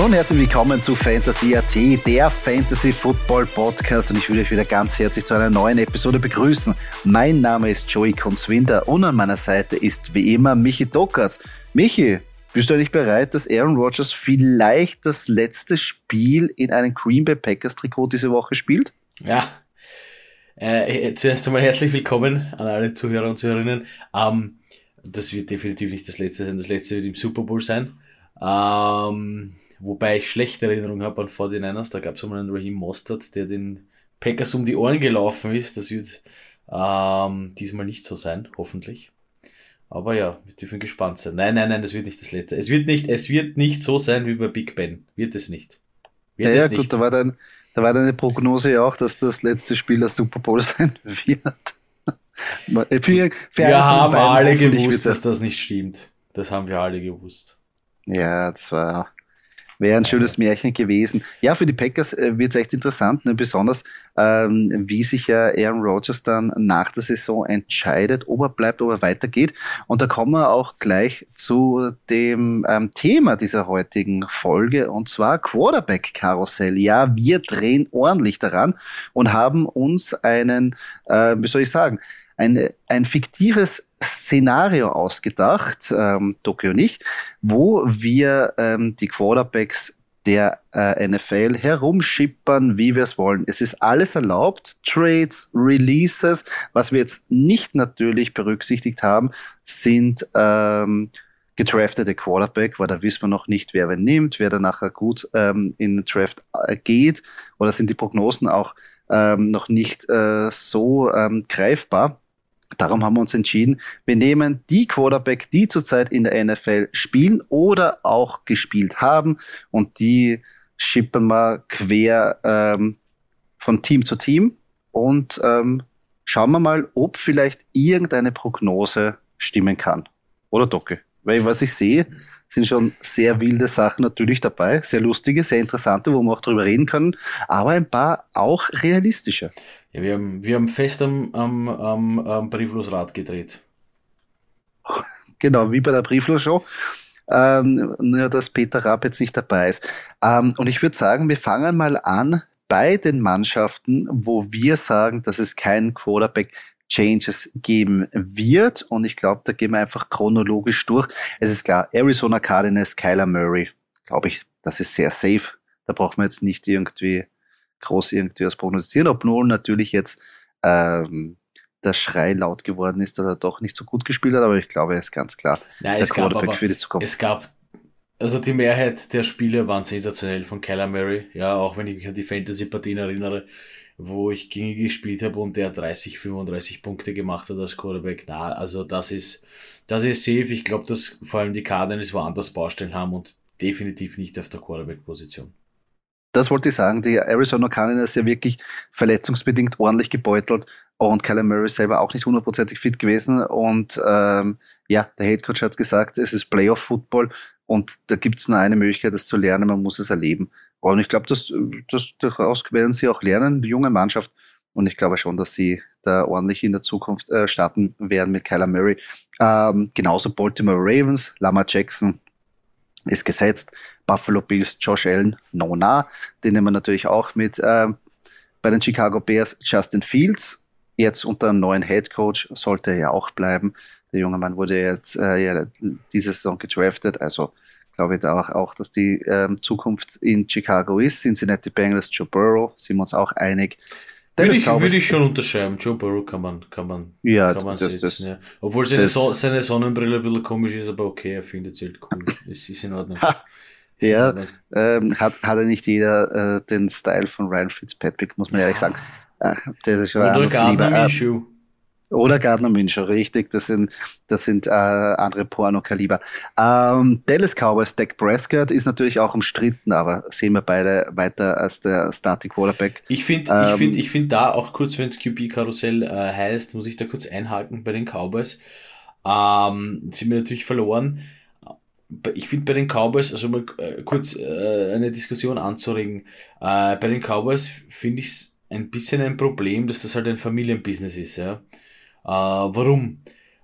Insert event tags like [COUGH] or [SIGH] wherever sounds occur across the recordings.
Hallo und herzlich willkommen zu Fantasy AT, der Fantasy Football Podcast und ich will euch wieder ganz herzlich zu einer neuen Episode begrüßen. Mein Name ist Joey Kunzwinder und an meiner Seite ist wie immer Michi Dockertz. Michi, bist du eigentlich bereit, dass Aaron Rodgers vielleicht das letzte Spiel in einem Green Bay Packers Trikot diese Woche spielt? Ja, äh, zuerst einmal herzlich willkommen an alle Zuhörer und Zuhörerinnen. Ähm, das wird definitiv nicht das letzte sein, das letzte wird im Super Bowl sein. Ähm, Wobei ich schlechte Erinnerungen habe an 49ers. Da gab es einmal einen Raheem Mostert, der den Packers um die Ohren gelaufen ist. Das wird ähm, diesmal nicht so sein, hoffentlich. Aber ja, wir dürfen gespannt sein. Nein, nein, nein, das wird nicht das letzte. Es wird nicht, es wird nicht so sein wie bei Big Ben. Wird es nicht. Wird ja, es ja nicht. gut, da war, dann, da war deine Prognose ja auch, dass das letzte Spiel das Super Bowl [LAUGHS] sein wird. für, für wir haben alle gewusst, dass das nicht stimmt. Das haben wir alle gewusst. Ja, das war Wäre ein schönes Märchen gewesen. Ja, für die Packers äh, wird es echt interessant, ne? besonders ähm, wie sich ja Aaron Rodgers dann nach der Saison entscheidet, ob er bleibt, ob er weitergeht. Und da kommen wir auch gleich zu dem ähm, Thema dieser heutigen Folge und zwar Quarterback-Karussell. Ja, wir drehen ordentlich daran und haben uns einen, äh, wie soll ich sagen, eine, ein fiktives Szenario ausgedacht, ähm, Tokio nicht, wo wir ähm, die Quarterbacks der äh, NFL herumschippern, wie wir es wollen. Es ist alles erlaubt, Trades, Releases. Was wir jetzt nicht natürlich berücksichtigt haben, sind ähm, gedraftete Quarterback, weil da wissen wir noch nicht, wer wen nimmt, wer dann nachher gut ähm, in den Draft äh, geht. Oder sind die Prognosen auch ähm, noch nicht äh, so ähm, greifbar. Darum haben wir uns entschieden, wir nehmen die Quarterback, die zurzeit in der NFL spielen oder auch gespielt haben und die schippen wir quer ähm, von Team zu Team und ähm, schauen wir mal, ob vielleicht irgendeine Prognose stimmen kann. Oder Docke? Weil was ich sehe, sind schon sehr wilde Sachen natürlich dabei, sehr lustige, sehr interessante, wo wir auch drüber reden können, aber ein paar auch realistische. Ja, wir haben, wir haben fest am, am, am, am Brieflosrad gedreht. Genau, wie bei der Brieflos-Show. Ähm, nur, dass Peter Rapp jetzt nicht dabei ist. Ähm, und ich würde sagen, wir fangen mal an bei den Mannschaften, wo wir sagen, dass es keinen Quarterback Changes geben wird. Und ich glaube, da gehen wir einfach chronologisch durch. Es ist klar, Arizona Cardinals, Kyler Murray, glaube ich, das ist sehr safe. Da braucht man jetzt nicht irgendwie groß irgendwie was prognostizieren, ob Nolan natürlich jetzt ähm, der Schrei laut geworden ist, dass er doch nicht so gut gespielt hat, aber ich glaube, er ist ganz klar Nein, der Quarterback für die Zukunft. Es gab, also die Mehrheit der Spiele waren sensationell von Kyler Murray, ja, auch wenn ich mich an die Fantasy-Partien erinnere, wo ich gegen gespielt habe und der 30, 35 Punkte gemacht hat als Quarterback. Na, also das ist, das ist safe. Ich glaube, dass vor allem die Cardinals woanders Baustellen haben und definitiv nicht auf der Quarterback-Position das wollte ich sagen, die Arizona Cardinals ja wirklich verletzungsbedingt ordentlich gebeutelt und Kyler Murray selber auch nicht hundertprozentig fit gewesen. Und ähm, ja, der Head Coach hat gesagt, es ist Playoff-Football und da gibt es nur eine Möglichkeit, das zu lernen, man muss es erleben. Und ich glaube, das, das, daraus werden sie auch lernen, die junge Mannschaft. Und ich glaube schon, dass sie da ordentlich in der Zukunft äh, starten werden mit Kyler Murray. Ähm, genauso Baltimore Ravens, Lama Jackson, ist gesetzt. Buffalo Bills, Josh Allen, Nona, den nehmen wir natürlich auch mit. Äh, bei den Chicago Bears Justin Fields, jetzt unter einem neuen Head Coach, sollte er ja auch bleiben. Der junge Mann wurde jetzt äh, ja, diese Saison gedraftet, also glaube ich auch, auch dass die ähm, Zukunft in Chicago ist. Cincinnati Bengals, Joe Burrow, sind wir uns auch einig. Würde ich, würde ich schon unterschreiben. Joe Burrow kann man, kann man, ja, kann man das, setzen. Das, ja. Obwohl seine, das, so seine Sonnenbrille ein bisschen komisch ist, aber okay, er findet es halt cool. [LAUGHS] es ist in Ordnung. ja, ähm, hat, hat er nicht jeder äh, den Style von Ryan Fitzpatrick, muss man ja. ehrlich sagen. Ach, der ist schon Gardner Minshew. Oder Gardner Minshew, richtig. Das sind, das sind äh, andere Porno-Kaliber. Ähm, Dallas Cowboys, Dak Prescott ist natürlich auch umstritten, aber sehen wir beide weiter als der Starting Quarterback. Ich finde, ähm, ich finde, ich finde da auch kurz, wenn es QB-Karussell äh, heißt, muss ich da kurz einhaken bei den Cowboys. Ähm, sind wir natürlich verloren. Ich finde bei den Cowboys, also mal äh, kurz äh, eine Diskussion anzuregen, äh, bei den Cowboys finde ich es ein bisschen ein Problem, dass das halt ein Familienbusiness ist, ja. Äh, warum?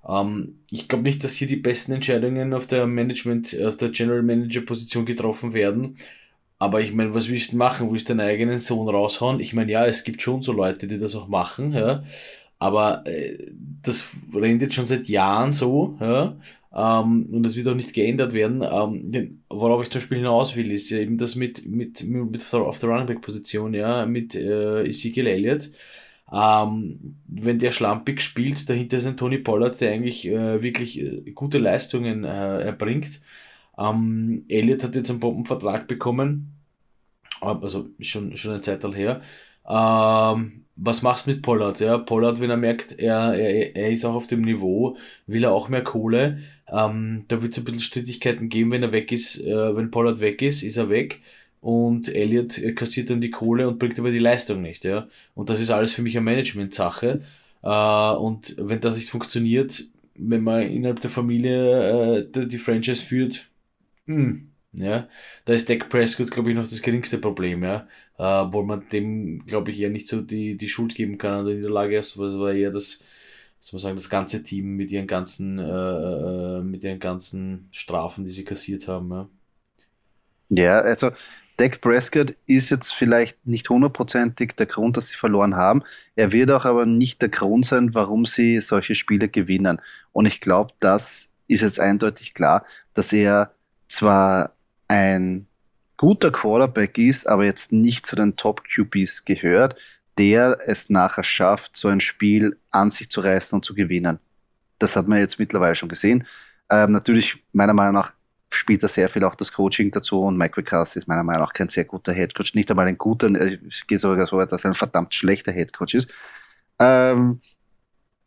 Ähm, ich glaube nicht, dass hier die besten Entscheidungen auf der Management, auf der General Manager Position getroffen werden. aber ich meine, was willst du machen? Willst du deinen eigenen Sohn raushauen? Ich meine, ja, es gibt schon so Leute, die das auch machen, ja. Aber äh, das rennt jetzt schon seit Jahren so, ja. Ähm, und das wird auch nicht geändert werden. Ähm, worauf ich zum Beispiel hinaus will, ist ja eben das mit, mit, mit auf der Running Back Position, ja, mit äh, Ezekiel Elliott. Ähm, wenn der schlampig spielt, dahinter ist ein Tony Pollard, der eigentlich äh, wirklich äh, gute Leistungen äh, erbringt. Ähm, Elliott hat jetzt einen Bombenvertrag bekommen, also schon, schon eine Zeit her. Ähm, was machst du mit Pollard? Ja, Pollard, wenn er merkt, er, er, er ist auch auf dem Niveau, will er auch mehr Kohle. Ähm, da wird es ein bisschen Strittigkeiten geben, wenn er weg ist. Äh, wenn Pollard weg ist, ist er weg. Und Elliott kassiert dann die Kohle und bringt aber die Leistung nicht. Ja? Und das ist alles für mich eine Management-Sache. Äh, und wenn das nicht funktioniert, wenn man innerhalb der Familie äh, die, Franchise führt, hm, ja, da ist Dak Prescott, glaube ich, noch das geringste Problem, ja, äh, man dem, glaube ich, eher nicht so die, die Schuld geben kann an der Niederlage, es war eher das, soll man sagen, das ganze Team mit ihren ganzen, äh, mit ihren ganzen Strafen, die sie kassiert haben, ja. Ja, also Dak Prescott ist jetzt vielleicht nicht hundertprozentig der Grund, dass sie verloren haben. Er wird auch aber nicht der Grund sein, warum sie solche Spiele gewinnen. Und ich glaube, das ist jetzt eindeutig klar, dass er zwar ein guter Quarterback ist, aber jetzt nicht zu den Top QBs gehört, der es nachher schafft, so ein Spiel an sich zu reißen und zu gewinnen. Das hat man jetzt mittlerweile schon gesehen. Ähm, natürlich, meiner Meinung nach, spielt da sehr viel auch das Coaching dazu und Mike McCarthy ist meiner Meinung nach kein sehr guter Headcoach. Nicht einmal ein guter, äh, ich gehe sogar so weit, dass er ein verdammt schlechter Headcoach ist. Ähm,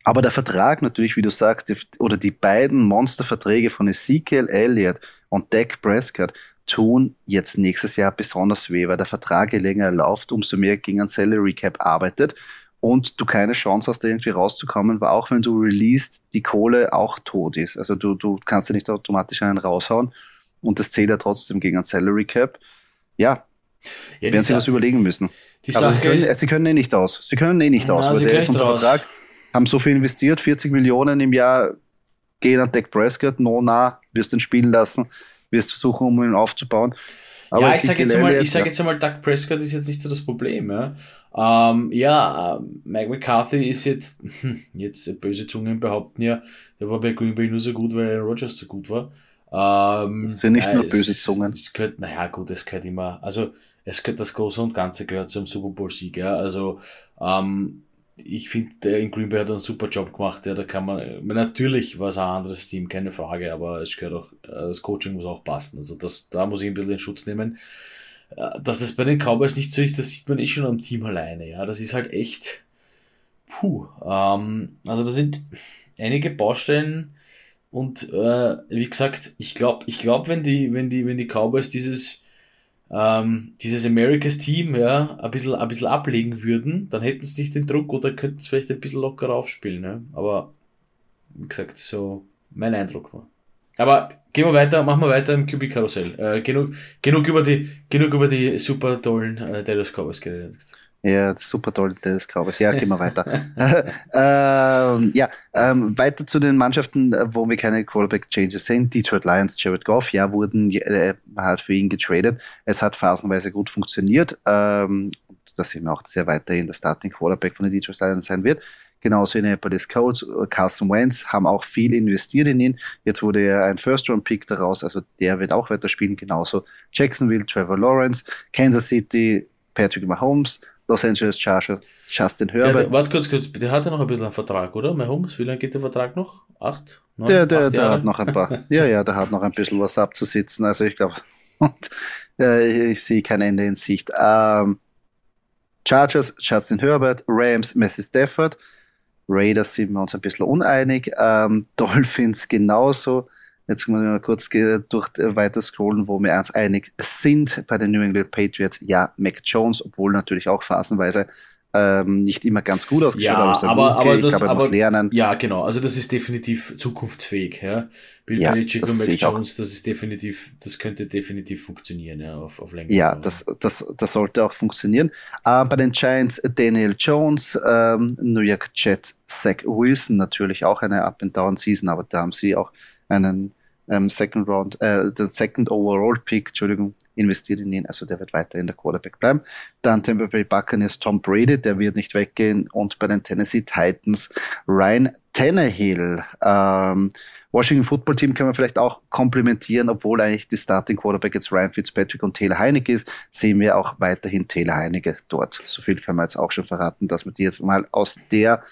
aber der Vertrag natürlich, wie du sagst, die, oder die beiden Monsterverträge von Ezekiel Elliott und Dak Prescott tun jetzt nächstes Jahr besonders weh, weil der Vertrag je länger er läuft, umso mehr gegen ein Salary Cap arbeitet und du keine Chance hast, da irgendwie rauszukommen, weil auch wenn du released, die Kohle auch tot ist. Also du, du kannst ja nicht automatisch einen raushauen und das zählt ja trotzdem gegen ein Salary Cap. Ja, ja werden sie das überlegen müssen. Aber sie können, sie können eh nicht aus. Sie können eh nicht ja, aus, weil der ist unter Vertrag haben so viel investiert, 40 Millionen im Jahr gehen an Dak Prescott, no, na, wirst ihn spielen lassen, wirst versuchen, um ihn aufzubauen. Aber ja, ich sage jetzt, mal, ich sag jetzt einmal, Dak Prescott ist jetzt nicht so das Problem. Ja, ähm, ja äh, Mike McCarthy ist jetzt, jetzt böse Zungen behaupten ja, der war bei Green Bay nur so gut, weil Aaron Rodgers so gut war. Ähm, das sind nicht ja, nur böse Zungen. Es, es gehört, naja, gut, es gehört immer, also es gehört, das Große und Ganze gehört zum Super Bowl-Sieg. Ja, also ähm, ich finde, der in Green Bay hat einen super Job gemacht. Ja, da kann man, natürlich war es ein anderes Team, keine Frage, aber es gehört auch, äh, das Coaching muss auch passen. Also das, da muss ich ein bisschen den Schutz nehmen. Äh, dass das bei den Cowboys nicht so ist, das sieht man eh schon am Team alleine. Ja, das ist halt echt, puh. Ähm, also da sind einige Baustellen und äh, wie gesagt, ich glaube, ich glaube, wenn die, wenn die, wenn die Cowboys dieses ähm, dieses Americas Team ja, ein, bisschen, ein bisschen ablegen würden, dann hätten sie nicht den Druck oder könnten es vielleicht ein bisschen lockerer aufspielen. Ja. Aber wie gesagt, so mein Eindruck war. Aber gehen wir weiter, machen wir weiter im QB-Karussell. Äh, genug, genug, über die, genug über die super tollen äh, Dallas Cowboys geredet. Ja, super toll, das glaube ich. Ja, gehen wir weiter. [LAUGHS] ähm, ja, ähm, weiter zu den Mannschaften, wo wir keine Quarterback-Changes sehen. Detroit Lions, Jared Goff, ja, wurden äh, halt für ihn getradet. Es hat phasenweise gut funktioniert. Ähm, da sehen wir auch, dass er weiterhin der Starting Quarterback von den Detroit Lions sein wird. Genauso in Indianapolis Colts, Carson Wentz haben auch viel investiert in ihn. Jetzt wurde er ein First-Round-Pick daraus, also der wird auch weiter spielen. Genauso Jacksonville, Trevor Lawrence, Kansas City, Patrick Mahomes, Los Angeles Chargers, Justin Herbert. warte kurz, kurz, der hat ja noch ein bisschen einen Vertrag, oder? Mahomes, wie lange geht der Vertrag noch? Acht? Neun, der der, acht der hat noch ein paar, [LAUGHS] ja, ja, der hat noch ein bisschen was abzusitzen. Also ich glaube, [LAUGHS] und äh, ich sehe kein Ende in Sicht. Ähm, Chargers, Justin Herbert, Rams, Messi Stafford, Raiders sind wir uns ein bisschen uneinig, ähm, [LAUGHS] Dolphins genauso. Jetzt muss ich mal kurz durch äh, weiter scrollen, wo wir uns einig sind bei den New England Patriots. Ja, Mac Jones, obwohl natürlich auch phasenweise ähm, nicht immer ganz gut ausgeschaut, ja, aber, aber, okay. aber das, ich glaube, er aber, muss lernen. Ja, genau. Also das ist definitiv zukunftsfähig. Ja. Bill ja, Belichick und Mac Jones, das ist definitiv, das könnte definitiv funktionieren, ja, auf, auf Länge. Ja, das, das, das sollte auch funktionieren. Äh, bei den Giants Daniel Jones, ähm, New York Jets Zach Wilson, natürlich auch eine Up-and-Down-Season, aber da haben sie auch einen ähm, Second Round, äh, den Second Overall Pick, Entschuldigung, investiert in ihn. Also der wird weiter in der Quarterback bleiben. Dann Tampa Bay Buccaneers Tom Brady, der wird nicht weggehen. Und bei den Tennessee Titans Ryan Tannehill. Ähm, Washington Football Team können wir vielleicht auch komplementieren, obwohl eigentlich die Starting Quarterback jetzt Ryan Fitzpatrick und Taylor Heinecke ist, sehen wir auch weiterhin Taylor Heinecke dort. So viel können wir jetzt auch schon verraten, dass wir die jetzt mal aus der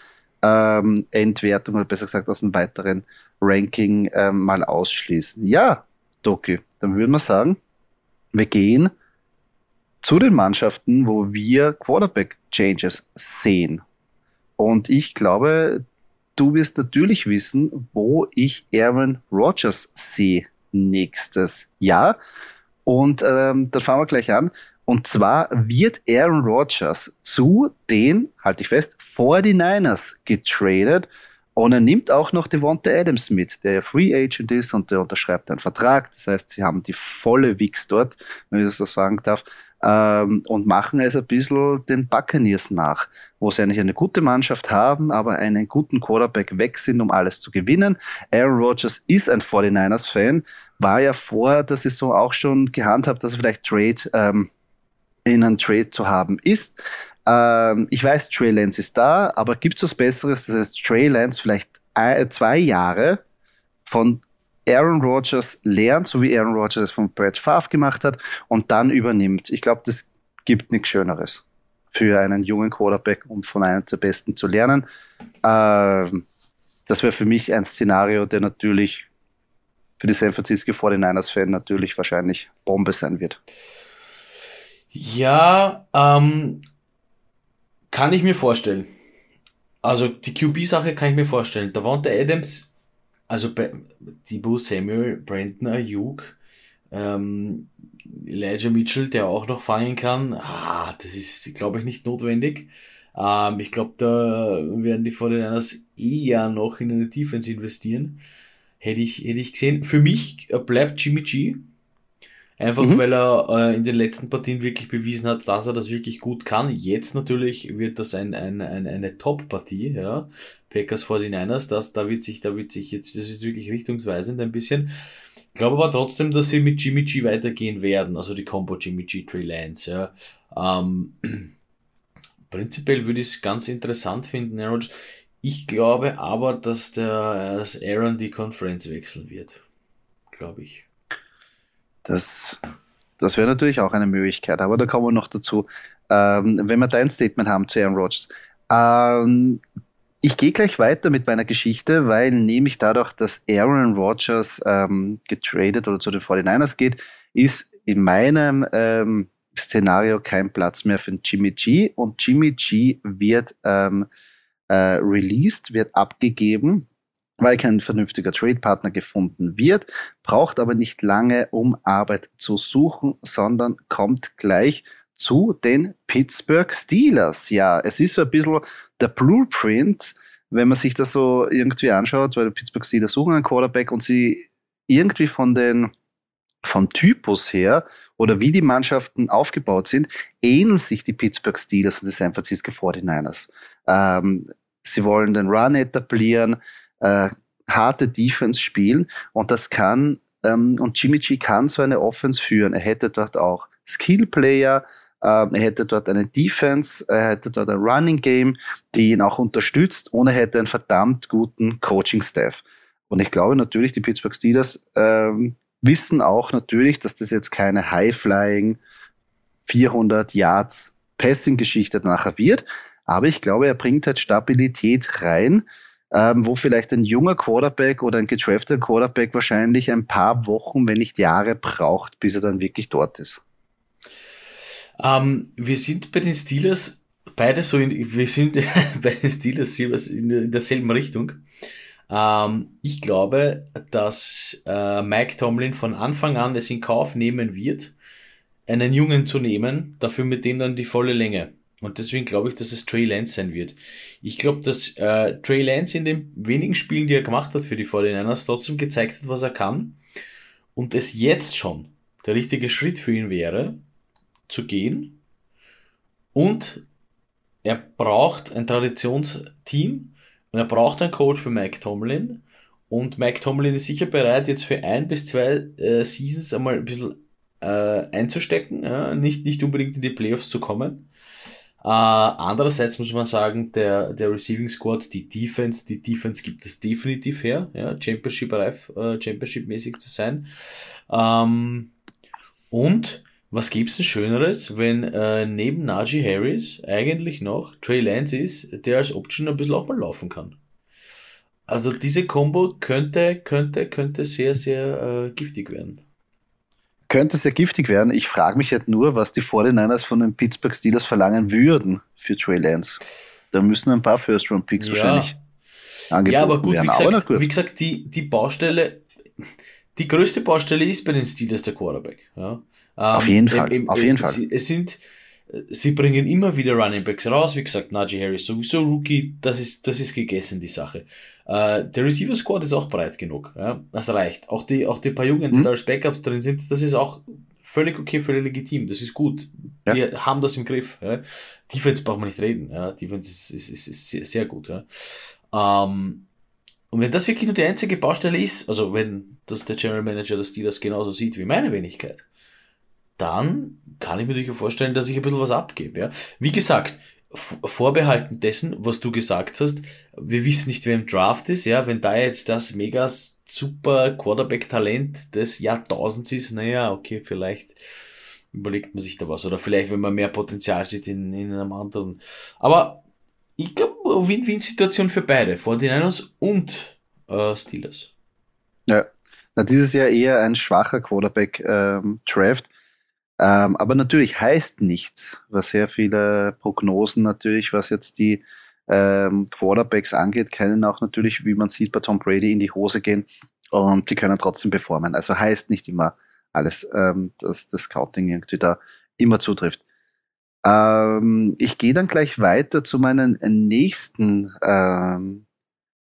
ähm, Endwertung oder besser gesagt aus einem weiteren Ranking ähm, mal ausschließen. Ja, Doki, dann würde man sagen, wir gehen zu den Mannschaften, wo wir Quarterback-Changes sehen. Und ich glaube, du wirst natürlich wissen, wo ich Aaron Rodgers sehe nächstes Jahr. Und ähm, dann fangen wir gleich an. Und zwar wird Aaron Rodgers zu den, halte ich fest, 49ers getradet. Und er nimmt auch noch Devonta Adams mit, der ja Free Agent ist und der unterschreibt einen Vertrag. Das heißt, sie haben die volle Wix dort, wenn ich das so sagen darf, ähm, und machen es ein bisschen den Buccaneers nach, wo sie eigentlich eine gute Mannschaft haben, aber einen guten Quarterback weg sind, um alles zu gewinnen. Aaron Rodgers ist ein 49ers-Fan, war ja vor der Saison auch schon gehandhabt, dass er vielleicht Trade ähm, in einem Trade zu haben ist. Ähm, ich weiß, Trey Lance ist da, aber gibt es was Besseres? Das heißt, Trey Lance vielleicht ein, zwei Jahre von Aaron Rodgers lernt, so wie Aaron Rodgers es von Brad Favre gemacht hat, und dann übernimmt. Ich glaube, das gibt nichts Schöneres für einen jungen Quarterback, um von einem der Besten zu lernen. Ähm, das wäre für mich ein Szenario, der natürlich für die San Francisco 49ers-Fan natürlich wahrscheinlich Bombe sein wird. Ja, ähm, kann ich mir vorstellen. Also die QB-Sache kann ich mir vorstellen. Da der Adams, also Debo Samuel, Brandon Ayuk, ähm, Elijah Mitchell, der auch noch fangen kann, ah, das ist, glaube ich, nicht notwendig. Ähm, ich glaube, da werden die 49ers eher noch in eine Defense investieren. Hätte ich, hätte ich gesehen. Für mich bleibt Jimmy G. Einfach mhm. weil er äh, in den letzten Partien wirklich bewiesen hat, dass er das wirklich gut kann. Jetzt natürlich wird das ein, ein, ein, eine Top-Partie, ja. Packers 49ers, das, da wird sich, da wird sich jetzt, das ist wirklich richtungsweisend ein bisschen. Ich glaube aber trotzdem, dass sie mit Jimmy G weitergehen werden, also die Combo Jimmy G Trey Lance, ja. Ähm, [CLEARS THROAT] prinzipiell würde ich es ganz interessant finden, Aaron. Ich glaube aber, dass der dass Aaron die Konferenz wechseln wird. Glaube ich. Das, das wäre natürlich auch eine Möglichkeit, aber da kommen wir noch dazu. Ähm, wenn wir dein Statement haben zu Aaron Rodgers. Ähm, ich gehe gleich weiter mit meiner Geschichte, weil nämlich dadurch, dass Aaron Rodgers ähm, getradet oder zu den 49ers geht, ist in meinem ähm, Szenario kein Platz mehr für Jimmy G und Jimmy G wird ähm, äh, released, wird abgegeben weil kein vernünftiger Trade-Partner gefunden wird, braucht aber nicht lange, um Arbeit zu suchen, sondern kommt gleich zu den Pittsburgh Steelers. Ja, es ist so ein bisschen der Blueprint, wenn man sich das so irgendwie anschaut, weil die Pittsburgh Steelers suchen einen Quarterback und sie irgendwie von den vom Typus her oder wie die Mannschaften aufgebaut sind, ähneln sich die Pittsburgh Steelers und die San Francisco 49ers. Ähm, sie wollen den Run etablieren, äh, harte Defense spielen und das kann, ähm, und Jimmy G kann so eine Offense führen. Er hätte dort auch Skill-Player, ähm, er hätte dort eine Defense, er hätte dort ein Running Game, die ihn auch unterstützt und er hätte einen verdammt guten Coaching-Staff. Und ich glaube natürlich, die Pittsburgh Steelers ähm, wissen auch natürlich, dass das jetzt keine High-Flying 400 Yards Passing-Geschichte nachher wird. Aber ich glaube, er bringt halt Stabilität rein ähm, wo vielleicht ein junger Quarterback oder ein gedrafteter Quarterback wahrscheinlich ein paar Wochen, wenn nicht Jahre braucht, bis er dann wirklich dort ist. Ähm, wir sind bei den Steelers beide so in, wir sind [LAUGHS] bei den Steelers in derselben Richtung. Ähm, ich glaube, dass äh, Mike Tomlin von Anfang an es in Kauf nehmen wird, einen Jungen zu nehmen, dafür mit dem dann die volle Länge. Und deswegen glaube ich, dass es Trey Lance sein wird. Ich glaube, dass äh, Trey Lance in den wenigen Spielen, die er gemacht hat für die 49ers, trotzdem gezeigt hat, was er kann. Und es jetzt schon der richtige Schritt für ihn wäre, zu gehen. Und er braucht ein Traditionsteam und er braucht einen Coach für Mike Tomlin. Und Mike Tomlin ist sicher bereit, jetzt für ein bis zwei äh, Seasons einmal ein bisschen äh, einzustecken, ja? nicht, nicht unbedingt in die Playoffs zu kommen. Äh, andererseits muss man sagen, der, der Receiving Squad, die Defense, die Defense gibt es definitiv her, ja, Championship reif, äh, Championship-mäßig zu sein. Ähm, und was gibt's denn Schöneres, wenn äh, neben Najee Harris eigentlich noch Trey Lance ist, der als Option ein bisschen auch mal laufen kann. Also diese Combo könnte, könnte, könnte sehr, sehr äh, giftig werden. Könnte sehr giftig werden. Ich frage mich halt nur, was die 49ers von den Pittsburgh Steelers verlangen würden für Trey Lance. Da müssen ein paar First-Round-Picks ja. wahrscheinlich angeboten Ja, aber gut, werden. Wie, gesagt, gut. wie gesagt, die, die Baustelle, die größte Baustelle ist bei den Steelers der Quarterback. Ja. Ähm, auf jeden Fall, im, im, auf jeden Fall. Es sind, sie bringen immer wieder Running Backs raus. Wie gesagt, Najee Harris sowieso Rookie, das ist, das ist gegessen, die Sache. Äh, der Receiver Squad ist auch breit genug. Ja? Das reicht. Auch die, auch die paar Jungen, die mhm. da als Backups drin sind, das ist auch völlig okay, völlig legitim. Das ist gut. Ja. Die haben das im Griff. Ja? Defense braucht man nicht reden. Ja? Defense ist, ist, ist, ist sehr, sehr gut. Ja? Ähm, und wenn das wirklich nur die einzige Baustelle ist, also wenn das der General Manager des Steelers genauso sieht wie meine Wenigkeit, dann kann ich mir durchaus vorstellen, dass ich ein bisschen was abgebe. Ja? Wie gesagt, vorbehalten dessen, was du gesagt hast, wir wissen nicht, wer im Draft ist, ja, wenn da jetzt das mega super Quarterback-Talent des Jahrtausends ist, naja, okay, vielleicht überlegt man sich da was. Oder vielleicht, wenn man mehr Potenzial sieht in, in einem anderen. Aber ich glaube, Win-Win-Situation für beide, 49ers und äh, Steelers. Ja, na, dieses Jahr eher ein schwacher Quarterback-Draft. Ähm, ähm, aber natürlich heißt nichts, was sehr viele Prognosen natürlich, was jetzt die ähm, Quarterbacks angeht, können auch natürlich, wie man sieht, bei Tom Brady in die Hose gehen und die können trotzdem performen. Also heißt nicht immer alles, ähm, dass das Scouting irgendwie da immer zutrifft. Ähm, ich gehe dann gleich weiter zu meinen nächsten, ähm,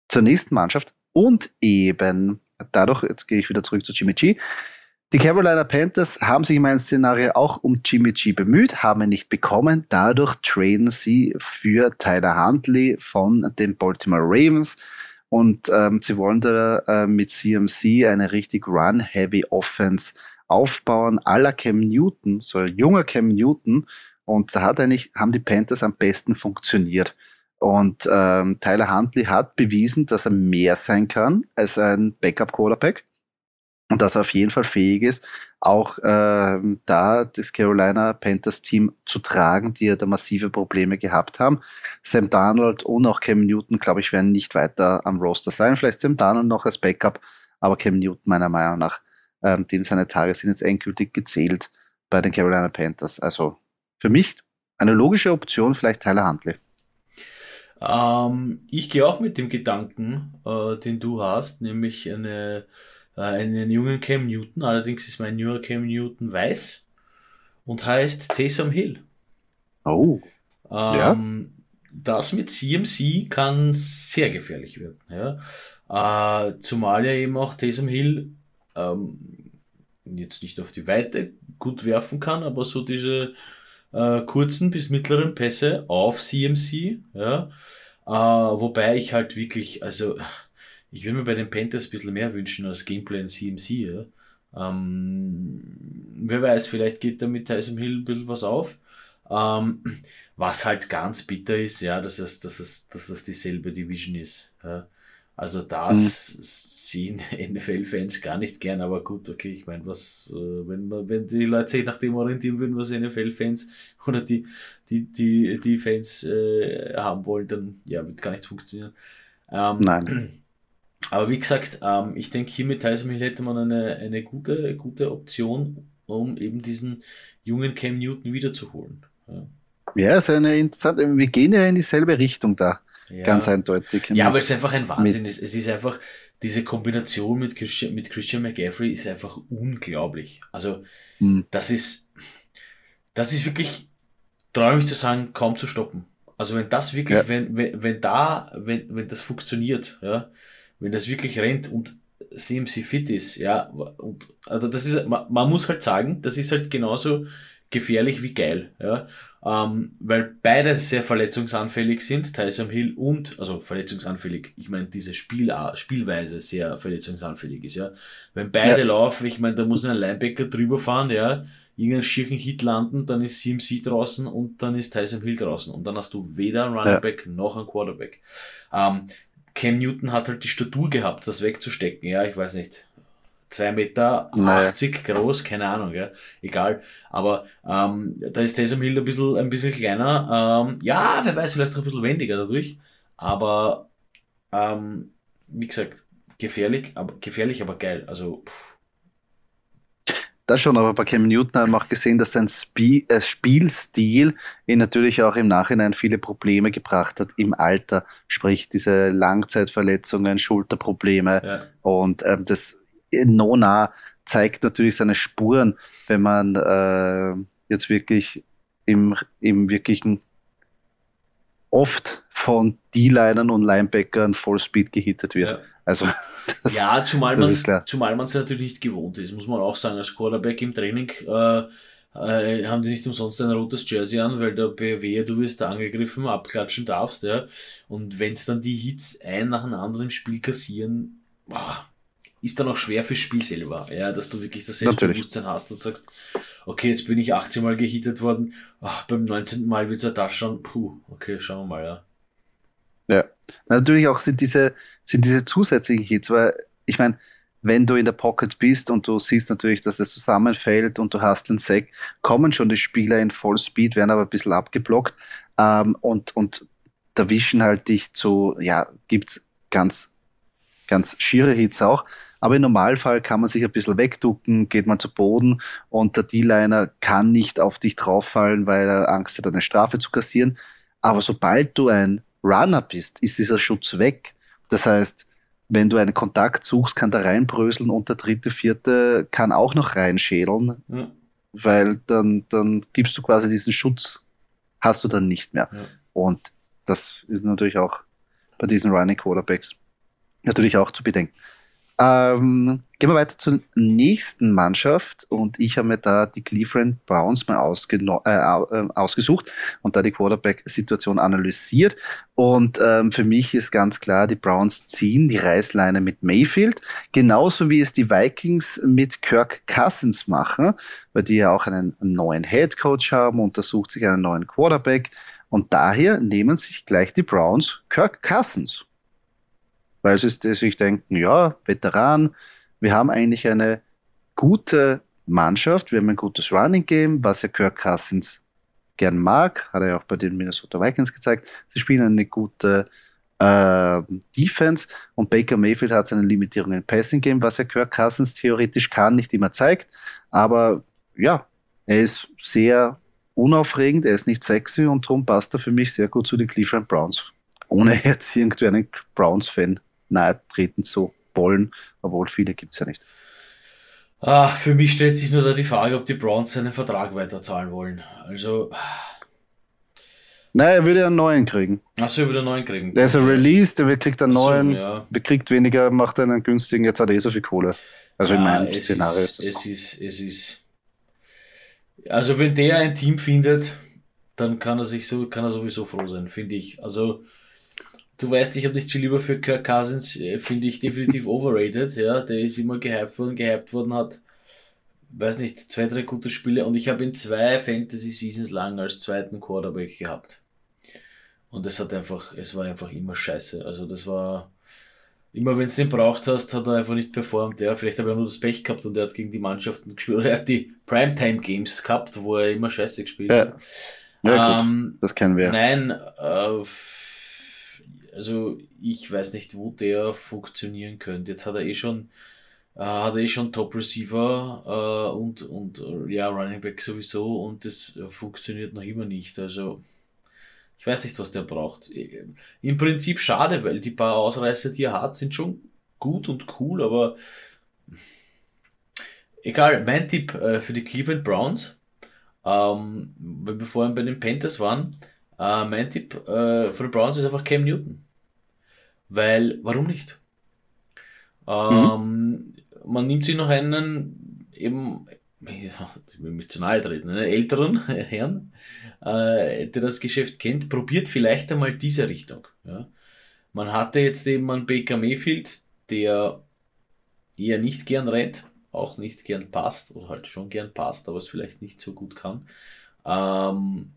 zur nächsten Mannschaft und eben dadurch, jetzt gehe ich wieder zurück zu Jimmy G. Die Carolina Panthers haben sich in meinem Szenario auch um Jimmy G bemüht, haben ihn nicht bekommen. Dadurch traden sie für Tyler Huntley von den Baltimore Ravens. Und ähm, sie wollen da äh, mit CMC eine richtig Run-Heavy Offense aufbauen, aller Cam Newton, so ein junger Cam Newton. Und da hat eigentlich, haben die Panthers am besten funktioniert. Und ähm, Tyler Huntley hat bewiesen, dass er mehr sein kann als ein Backup-Quarterback und dass er auf jeden Fall fähig ist, auch äh, da das Carolina Panthers Team zu tragen, die ja da massive Probleme gehabt haben. Sam Darnold und auch Cam Newton, glaube ich, werden nicht weiter am Roster sein. Vielleicht Sam Darnold noch als Backup, aber Cam Newton meiner Meinung nach, ähm, dem seine Tage sind jetzt endgültig gezählt bei den Carolina Panthers. Also für mich eine logische Option, vielleicht Tyler Huntley. Ähm, ich gehe auch mit dem Gedanken, äh, den du hast, nämlich eine äh, einen jungen Cam Newton. Allerdings ist mein junger Cam Newton weiß und heißt Taysom Hill. Oh. Ähm, ja. Das mit CMC kann sehr gefährlich werden. Ja? Äh, zumal ja eben auch Taysom Hill ähm, jetzt nicht auf die Weite gut werfen kann, aber so diese äh, kurzen bis mittleren Pässe auf CMC. Ja? Äh, wobei ich halt wirklich, also ich würde mir bei den Panthers ein bisschen mehr wünschen als Gameplay in CMC. Ja. Ähm, wer weiß, vielleicht geht da mit Tyson Hill ein bisschen was auf. Ähm, was halt ganz bitter ist, ja, dass es, dass es, dass das dieselbe Division ist. Ja. Also das mhm. sehen [LAUGHS] NFL-Fans gar nicht gern, aber gut, okay, ich meine, was, äh, wenn man, wenn die Leute sich nach dem orientieren würden, was NFL-Fans [LAUGHS] oder die, die, die, die Fans äh, haben wollen, dann ja, wird gar nichts funktionieren. Ähm, Nein. [CLEARS THROAT] Aber wie gesagt, ähm, ich denke, hier mit Tyson Hill hätte man eine, eine gute, gute Option, um eben diesen jungen Cam Newton wiederzuholen. Ja. Ja, ist eine interessante, wir gehen ja in dieselbe Richtung da. Ja. Ganz eindeutig. Ja, aber es ist einfach ein Wahnsinn. Es, es ist einfach, diese Kombination mit Christian, mit Christian McGaffrey ist einfach unglaublich. Also, hm. das ist, das ist wirklich, traue mich zu sagen, kaum zu stoppen. Also, wenn das wirklich, ja. wenn, wenn, wenn da, wenn, wenn das funktioniert, ja, wenn das wirklich rennt und CMC fit ist, ja, und also das ist, man, man muss halt sagen, das ist halt genauso gefährlich wie geil, ja. ähm, weil beide sehr verletzungsanfällig sind, Tyson Hill und, also verletzungsanfällig, ich meine, diese Spiel, Spielweise sehr verletzungsanfällig ist, ja. Wenn beide ja. laufen, ich meine, da muss ein Linebacker drüber fahren, ja, irgendeinen schirchen Hit landen, dann ist CMC draußen und dann ist Tyson Hill draußen und dann hast du weder einen Running Back ja. noch einen Quarterback. Ähm, Cam Newton hat halt die Statur gehabt, das wegzustecken, ja, ich weiß nicht, 2 Meter naja. 80 groß, keine Ahnung, ja, egal. Aber ähm, da ist Taysom Hill ein bisschen, ein bisschen kleiner. Ähm, ja, wer weiß, vielleicht auch ein bisschen wendiger dadurch. Aber ähm, wie gesagt, gefährlich, aber gefährlich, aber geil. Also pff. Das schon, aber bei Cam Newton haben wir auch gesehen, dass sein Spie äh, Spielstil ihn natürlich auch im Nachhinein viele Probleme gebracht hat im Alter. Sprich, diese Langzeitverletzungen, Schulterprobleme. Ja. Und ähm, das Nona zeigt natürlich seine Spuren, wenn man äh, jetzt wirklich im, im wirklichen oft von D-Linern und Linebackern Vollspeed gehittet wird. Ja. Also das, ja, zumal man zumal man es natürlich nicht gewohnt ist, muss man auch sagen. Als Quarterback im Training äh, äh, haben die nicht umsonst ein rotes Jersey an, weil der BW, du wirst da angegriffen, abklatschen darfst, ja. Und wenn es dann die Hits ein nach dem anderen im Spiel kassieren, boah, ist dann auch schwer fürs Spiel selber, ja, dass du wirklich das Selbstbewusstsein hast und sagst, okay, jetzt bin ich 18 Mal gehittet worden, ach, beim 19. Mal wird es ja da schon, puh, okay, schauen wir mal, ja. Natürlich auch sind diese, sind diese zusätzlichen Hits, weil ich meine, wenn du in der Pocket bist und du siehst natürlich, dass es zusammenfällt und du hast den Sack, kommen schon die Spieler in Vollspeed, werden aber ein bisschen abgeblockt ähm, und, und erwischen halt dich zu, ja, gibt's ganz, ganz schiere Hits auch, aber im Normalfall kann man sich ein bisschen wegducken, geht man zu Boden und der D-Liner kann nicht auf dich drauffallen, weil er Angst hat, eine Strafe zu kassieren. Aber sobald du ein Runner bist, ist dieser Schutz weg. Das heißt, wenn du einen Kontakt suchst, kann der reinbröseln und der dritte, vierte kann auch noch reinschädeln, ja. weil dann, dann gibst du quasi diesen Schutz, hast du dann nicht mehr. Ja. Und das ist natürlich auch bei diesen Running Quarterbacks natürlich auch zu bedenken. Ähm, gehen wir weiter zur nächsten Mannschaft. Und ich habe mir da die Cleveland Browns mal äh, äh, ausgesucht und da die Quarterback-Situation analysiert. Und ähm, für mich ist ganz klar, die Browns ziehen die Reißleine mit Mayfield, genauso wie es die Vikings mit Kirk Cousins machen, weil die ja auch einen neuen Head Coach haben, untersucht sich einen neuen Quarterback. Und daher nehmen sich gleich die Browns Kirk Cousins weil sie sich denken, ja, Veteran, wir haben eigentlich eine gute Mannschaft, wir haben ein gutes Running Game, was ja Kirk Cousins gern mag, hat er ja auch bei den Minnesota Vikings gezeigt. Sie spielen eine gute äh, Defense und Baker Mayfield hat seine Limitierung im Passing Game, was ja Kirk Cousins theoretisch kann, nicht immer zeigt, aber ja, er ist sehr unaufregend, er ist nicht sexy und darum passt er für mich sehr gut zu den Cleveland Browns. Ohne jetzt irgendwie einen Browns-Fan nahe treten zu wollen, obwohl viele gibt es ja nicht. Ah, für mich stellt sich nur da die Frage, ob die Browns seinen Vertrag weiterzahlen wollen. Also. Naja, er würde einen neuen kriegen. Achso, er würde einen neuen kriegen. Der ist ein Release, der kriegt einen neuen, so, ja. kriegt weniger, macht einen günstigen, jetzt hat er eh so viel Kohle. Also ja, in meinem es Szenario ist, ist das. Es ist, es ist. Also wenn der ein Team findet, dann kann er sich so, kann er sowieso froh sein, finde ich. Also Du weißt, ich habe nicht viel lieber für Kirk Cousins, äh, finde ich definitiv [LAUGHS] overrated, ja. Der ist immer gehypt worden, gehypt worden hat, weiß nicht, zwei, drei gute Spiele und ich habe ihn zwei Fantasy Seasons lang als zweiten Quarterback gehabt. Und es hat einfach, es war einfach immer scheiße. Also das war, immer wenn es den braucht hast, hat er einfach nicht performt. Ja, vielleicht habe er nur das Pech gehabt und er hat gegen die Mannschaften gespielt. Oder er hat die Primetime Games gehabt, wo er immer scheiße gespielt ja. hat. Ja, ähm, gut. Das kennen wir. Nein, äh, also ich weiß nicht, wo der funktionieren könnte. Jetzt hat er eh schon, äh, hat er eh schon Top Receiver äh, und, und äh, ja, Running Back sowieso und das äh, funktioniert noch immer nicht. Also ich weiß nicht, was der braucht. Im Prinzip schade, weil die paar Ausreißer, die er hat, sind schon gut und cool, aber egal, mein Tipp äh, für die Cleveland Browns, ähm, wenn wir vorhin bei den Panthers waren, äh, mein Tipp äh, für die Browns ist einfach Cam Newton. Weil, warum nicht? Ähm, mhm. Man nimmt sich noch einen, eben ich will mich zu nahe treten, einen älteren [LAUGHS] Herrn, äh, der das Geschäft kennt, probiert vielleicht einmal diese Richtung. Ja. Man hatte jetzt eben einen Baker Mayfield, der eher nicht gern rennt, auch nicht gern passt, oder halt schon gern passt, aber es vielleicht nicht so gut kann. Ähm,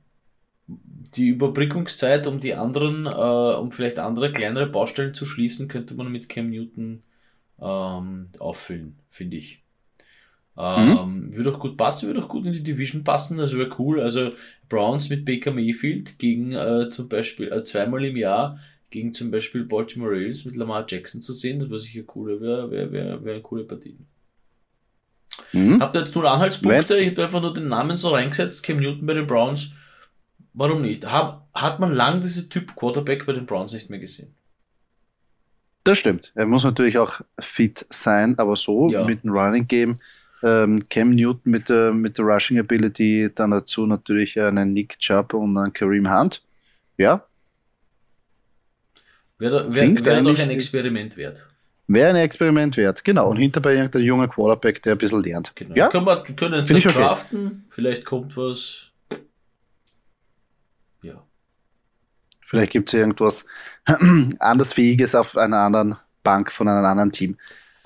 die Überbrückungszeit, um die anderen, äh, um vielleicht andere kleinere Baustellen zu schließen, könnte man mit Cam Newton ähm, auffüllen, finde ich. Ähm, mhm. Würde auch gut passen, würde auch gut in die Division passen, das wäre cool. Also Browns mit Baker Mayfield gegen äh, zum Beispiel äh, zweimal im Jahr gegen zum Beispiel Baltimore Ravens mit Lamar Jackson zu sehen, das wäre sicher cool, wäre wär, wär, wär eine coole Partie. Mhm. Habt ihr jetzt nur Anhaltspunkte? Ich habe einfach nur den Namen so reingesetzt, Cam Newton bei den Browns. Warum nicht? Hab, hat man lang diese Typ Quarterback bei den Browns nicht mehr gesehen? Das stimmt. Er muss natürlich auch fit sein, aber so ja. mit dem Running Game ähm, Cam Newton mit der, mit der Rushing Ability, dann dazu natürlich einen Nick Chubb und einen Kareem Hunt. Ja. Wäre wär, wär doch ein Experiment wert. Wäre ein Experiment wert, genau. Und hinterbei irgendein junger Quarterback, der ein bisschen lernt. Genau. Ja? Können wir können uns draften, okay. vielleicht kommt was. Ja. Vielleicht gibt es irgendwas [CLEARS THROAT] andersfähiges auf einer anderen Bank von einem anderen Team.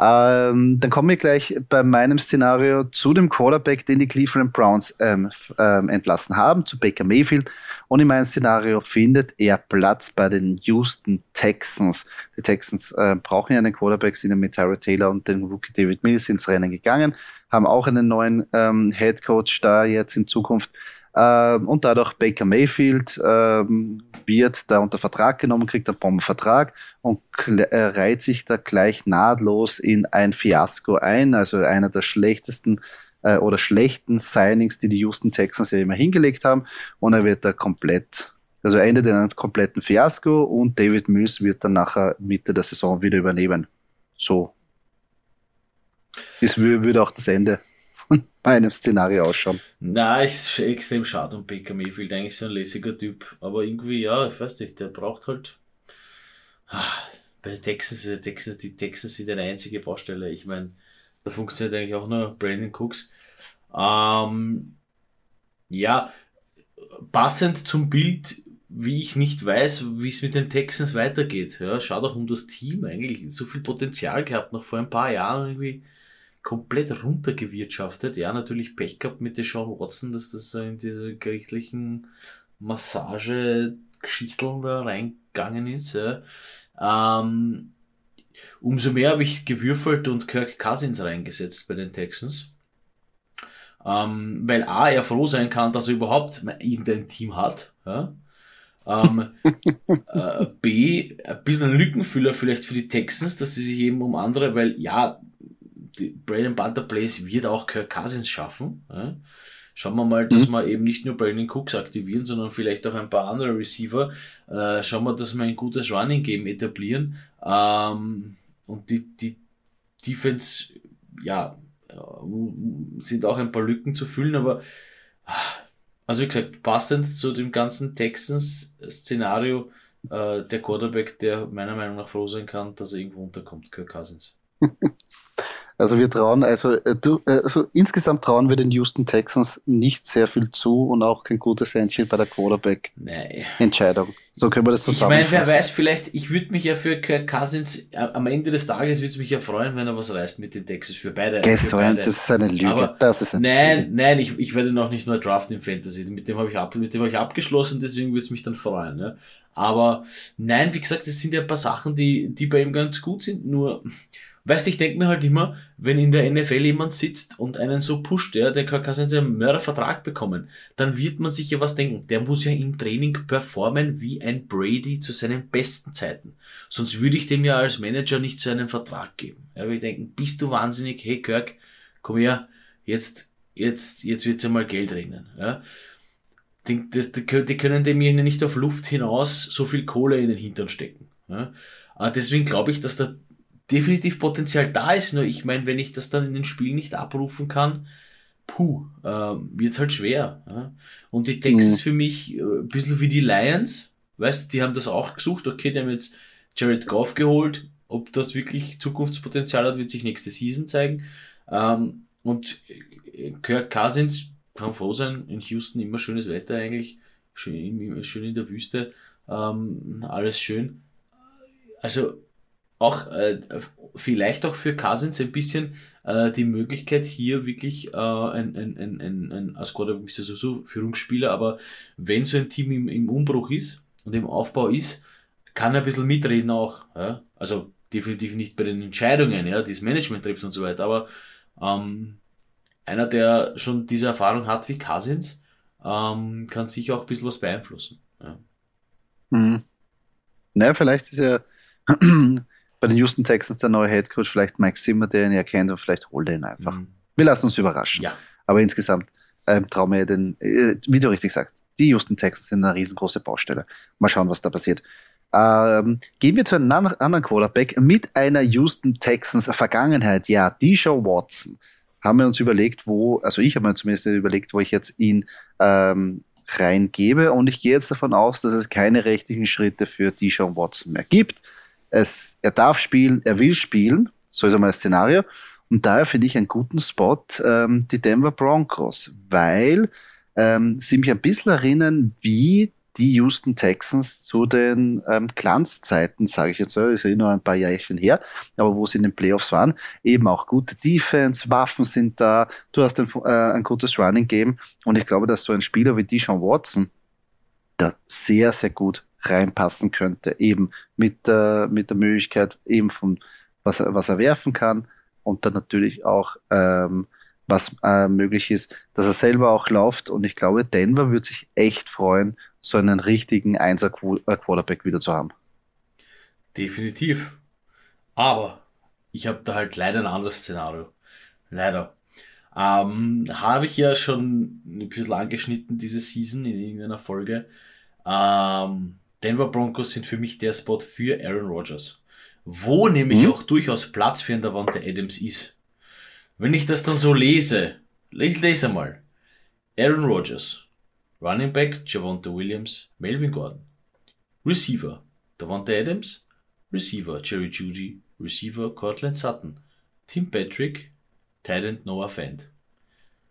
Ähm, dann kommen wir gleich bei meinem Szenario zu dem Quarterback, den die Cleveland Browns ähm, ähm, entlassen haben, zu Baker Mayfield. Und in meinem Szenario findet er Platz bei den Houston Texans. Die Texans äh, brauchen ja einen Quarterback, sind mit Tyra Taylor und dem Rookie David Mills ins Rennen gegangen, haben auch einen neuen ähm, Head Coach da jetzt in Zukunft. Ähm, und dadurch Baker Mayfield ähm, wird da unter Vertrag genommen, kriegt einen Bombenvertrag und äh, reiht sich da gleich nahtlos in ein Fiasko ein, also einer der schlechtesten äh, oder schlechten Signings, die die Houston Texans ja immer hingelegt haben. Und er wird da komplett, also endet in einem kompletten Fiasko und David Mills wird dann nachher Mitte der Saison wieder übernehmen. So. Das würde auch das Ende bei einem Szenario ausschauen. Na, ist extrem schade um Baker Mayfield, eigentlich so ein lässiger Typ. Aber irgendwie, ja, ich weiß nicht, der braucht halt. Ach, bei Texas, Texas, die Texas sind eine einzige Baustelle. Ich meine, da funktioniert eigentlich auch nur Brandon Cooks. Ähm, ja, passend zum Bild, wie ich nicht weiß, wie es mit den Texans weitergeht. Ja, schau doch um das Team eigentlich. So viel Potenzial gehabt, noch vor ein paar Jahren irgendwie komplett runtergewirtschaftet. Ja, natürlich Pech gehabt mit der Sean Watson, dass das so in diese gerichtlichen Massage-Geschichteln da reingegangen ist. Ja. Ähm, umso mehr habe ich gewürfelt und Kirk Cousins reingesetzt bei den Texans. Ähm, weil A, er froh sein kann, dass er überhaupt irgendein Team hat. Ja. Ähm, [LAUGHS] äh, B, ein bisschen ein Lückenfüller vielleicht für die Texans, dass sie sich eben um andere, weil ja, die Braden Butter Plays wird auch Kirk Cousins schaffen. Ja? Schauen wir mal, dass mhm. wir eben nicht nur Brandon Cooks aktivieren, sondern vielleicht auch ein paar andere Receiver. Äh, schauen wir, dass wir ein gutes Running Game etablieren. Ähm, und die, die Defense, ja, sind auch ein paar Lücken zu füllen, aber also wie gesagt, passend zu dem ganzen Texans-Szenario, äh, der Quarterback, der meiner Meinung nach froh sein kann, dass er irgendwo unterkommt, Kirk Cousins. [LAUGHS] Also wir trauen, also, äh, du, äh, also insgesamt trauen wir den Houston Texans nicht sehr viel zu und auch kein gutes Händchen bei der Quarterback-Entscheidung. So können wir das zusammenfassen. Ich meine, wer weiß, vielleicht, ich würde mich ja für Kirk Cousins, äh, am Ende des Tages würde es mich ja freuen, wenn er was reißt mit den Texans für beide. Beide. Das ist eine Lüge. Aber das ist eine nein, Lüge. nein, ich, ich werde noch nicht nur draften im Fantasy. Mit dem habe ich, ab, mit dem habe ich abgeschlossen, deswegen würde es mich dann freuen. Ja. Aber nein, wie gesagt, das sind ja ein paar Sachen, die, die bei ihm ganz gut sind, nur Weißt, ich denke mir halt immer, wenn in der NFL jemand sitzt und einen so pusht, ja, der kann seinen Mördervertrag bekommen, dann wird man sich ja was denken. Der muss ja im Training performen wie ein Brady zu seinen besten Zeiten. Sonst würde ich dem ja als Manager nicht so einen Vertrag geben. Ja, würde ich denken, bist du wahnsinnig? Hey Kirk, komm her, jetzt, jetzt, jetzt wird's ja mal Geld rennen. Ja. Die, die, die können dem ja nicht auf Luft hinaus so viel Kohle in den Hintern stecken. Ja. Deswegen glaube ich, dass der definitiv Potenzial da ist, nur ich meine, wenn ich das dann in den Spielen nicht abrufen kann, puh, äh, wird's halt schwer. Ja? Und die Texans mhm. für mich äh, ein bisschen wie die Lions, weißt die haben das auch gesucht, okay, die haben jetzt Jared Goff geholt, ob das wirklich Zukunftspotenzial hat, wird sich nächste Season zeigen. Ähm, und Kirk Cousins kann froh sein, in Houston immer schönes Wetter eigentlich, schön, schön in der Wüste, ähm, alles schön. Also auch äh, vielleicht auch für Cousins ein bisschen äh, die Möglichkeit hier wirklich äh, ein, ein, ein, ein, ein als Quarterback bist du sowieso Führungsspieler, aber wenn so ein Team im, im Umbruch ist und im Aufbau ist, kann er ein bisschen mitreden auch. Ja? Also definitiv nicht bei den Entscheidungen, ja, die das Management trifft und so weiter, aber ähm, einer, der schon diese Erfahrung hat wie Cousins, ähm, kann sicher auch ein bisschen was beeinflussen. Ja. Mhm. Naja, vielleicht ist er bei den Houston Texans der neue Head Coach, vielleicht Mike Zimmer, der ihn erkennt und vielleicht holt er ihn einfach. Mhm. Wir lassen uns überraschen. Ja. Aber insgesamt ähm, trauen wir den, äh, wie du richtig sagst, die Houston Texans sind eine riesengroße Baustelle. Mal schauen, was da passiert. Ähm, gehen wir zu einem anderen Quarterback mit einer Houston Texans Vergangenheit. Ja, Deshaun Watson. Haben wir uns überlegt, wo, also ich habe mir zumindest überlegt, wo ich jetzt ihn ähm, reingebe. Und ich gehe jetzt davon aus, dass es keine rechtlichen Schritte für Deshaun Watson mehr gibt. Es, er darf spielen, er will spielen. So ist einmal das Szenario. Und daher finde ich einen guten Spot ähm, die Denver Broncos, weil ähm, sie mich ein bisschen erinnern, wie die Houston Texans zu den ähm, Glanzzeiten, sage ich jetzt, ist ja nur ein paar Jährchen her, aber wo sie in den Playoffs waren, eben auch gute Defense, Waffen sind da, du hast ein, äh, ein gutes Running Game und ich glaube, dass so ein Spieler wie Deshaun Watson da sehr, sehr gut reinpassen könnte, eben mit, äh, mit der Möglichkeit eben von was er, was er werfen kann und dann natürlich auch ähm, was äh, möglich ist, dass er selber auch läuft. Und ich glaube, Denver würde sich echt freuen, so einen richtigen Einser-Quarterback wieder zu haben. Definitiv. Aber ich habe da halt leider ein anderes Szenario. Leider. Ähm, habe ich ja schon ein bisschen angeschnitten diese Season in irgendeiner Folge. Ähm, Denver Broncos sind für mich der Spot für Aaron Rodgers. Wo nämlich mhm. auch durchaus Platz für einen Davante Adams ist. Wenn ich das dann so lese, ich lese mal. Aaron Rodgers, Running Back Javonte Williams, Melvin Gordon. Receiver Davante Adams, Receiver Jerry Judy, Receiver Cortland Sutton, Tim Patrick, Titan Noah Fant.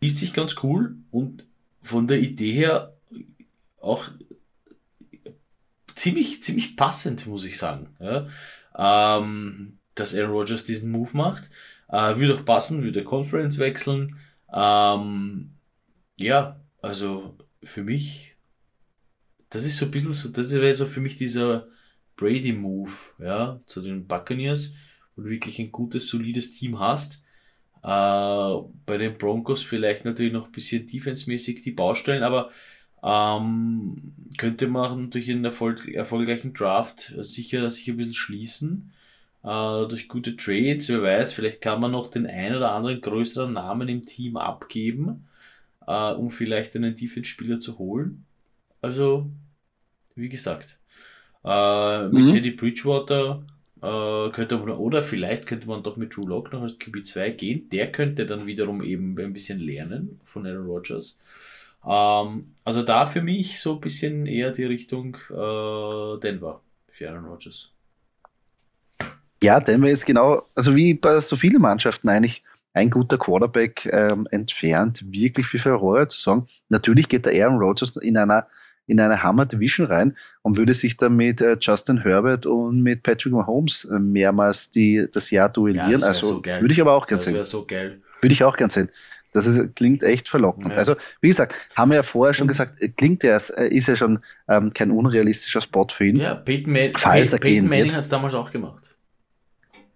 Liest sich ganz cool und von der Idee her auch ziemlich, ziemlich passend, muss ich sagen. Ja, ähm, dass Aaron Rodgers diesen Move macht. Äh, würde auch passen, würde Conference wechseln. Ähm, ja, also für mich, das ist so ein bisschen so, das wäre so für mich dieser Brady-Move, ja, zu den Buccaneers, wo du wirklich ein gutes, solides Team hast. Äh, bei den Broncos vielleicht natürlich noch ein bisschen defensemäßig die Baustellen, aber ähm, könnte man durch einen Erfolg, erfolgreichen Draft sicher, sicher ein bisschen schließen. Äh, durch gute Trades, wer weiß, vielleicht kann man noch den ein oder anderen größeren Namen im Team abgeben, äh, um vielleicht einen Defense-Spieler zu holen. Also, wie gesagt, äh, mit mhm. Teddy Bridgewater äh, könnte man, oder vielleicht könnte man doch mit Drew Lock noch als QB2 gehen. Der könnte dann wiederum eben ein bisschen lernen von Aaron Rodgers. Ähm, also da für mich so ein bisschen eher die Richtung äh, Denver für Aaron Rodgers. Ja, Denver ist genau, also wie bei so vielen Mannschaften eigentlich ein guter Quarterback ähm, entfernt, wirklich viel Furore zu sagen. Natürlich geht der Aaron Rodgers in einer in eine Hammer Division rein und würde sich dann mit äh, Justin Herbert und mit Patrick Mahomes äh, mehrmals die, das Jahr duellieren. Ja, also so würde ich aber auch gerne sehen. Das so geil. Würde ich auch gerne sehen. Das ist, klingt echt verlockend. Ja. Also, wie gesagt, haben wir ja vorher schon gesagt, klingt der, äh, ist ja schon ähm, kein unrealistischer Spot für ihn. Ja, Peyton, Man Falls Peyton Manning hat es damals auch gemacht.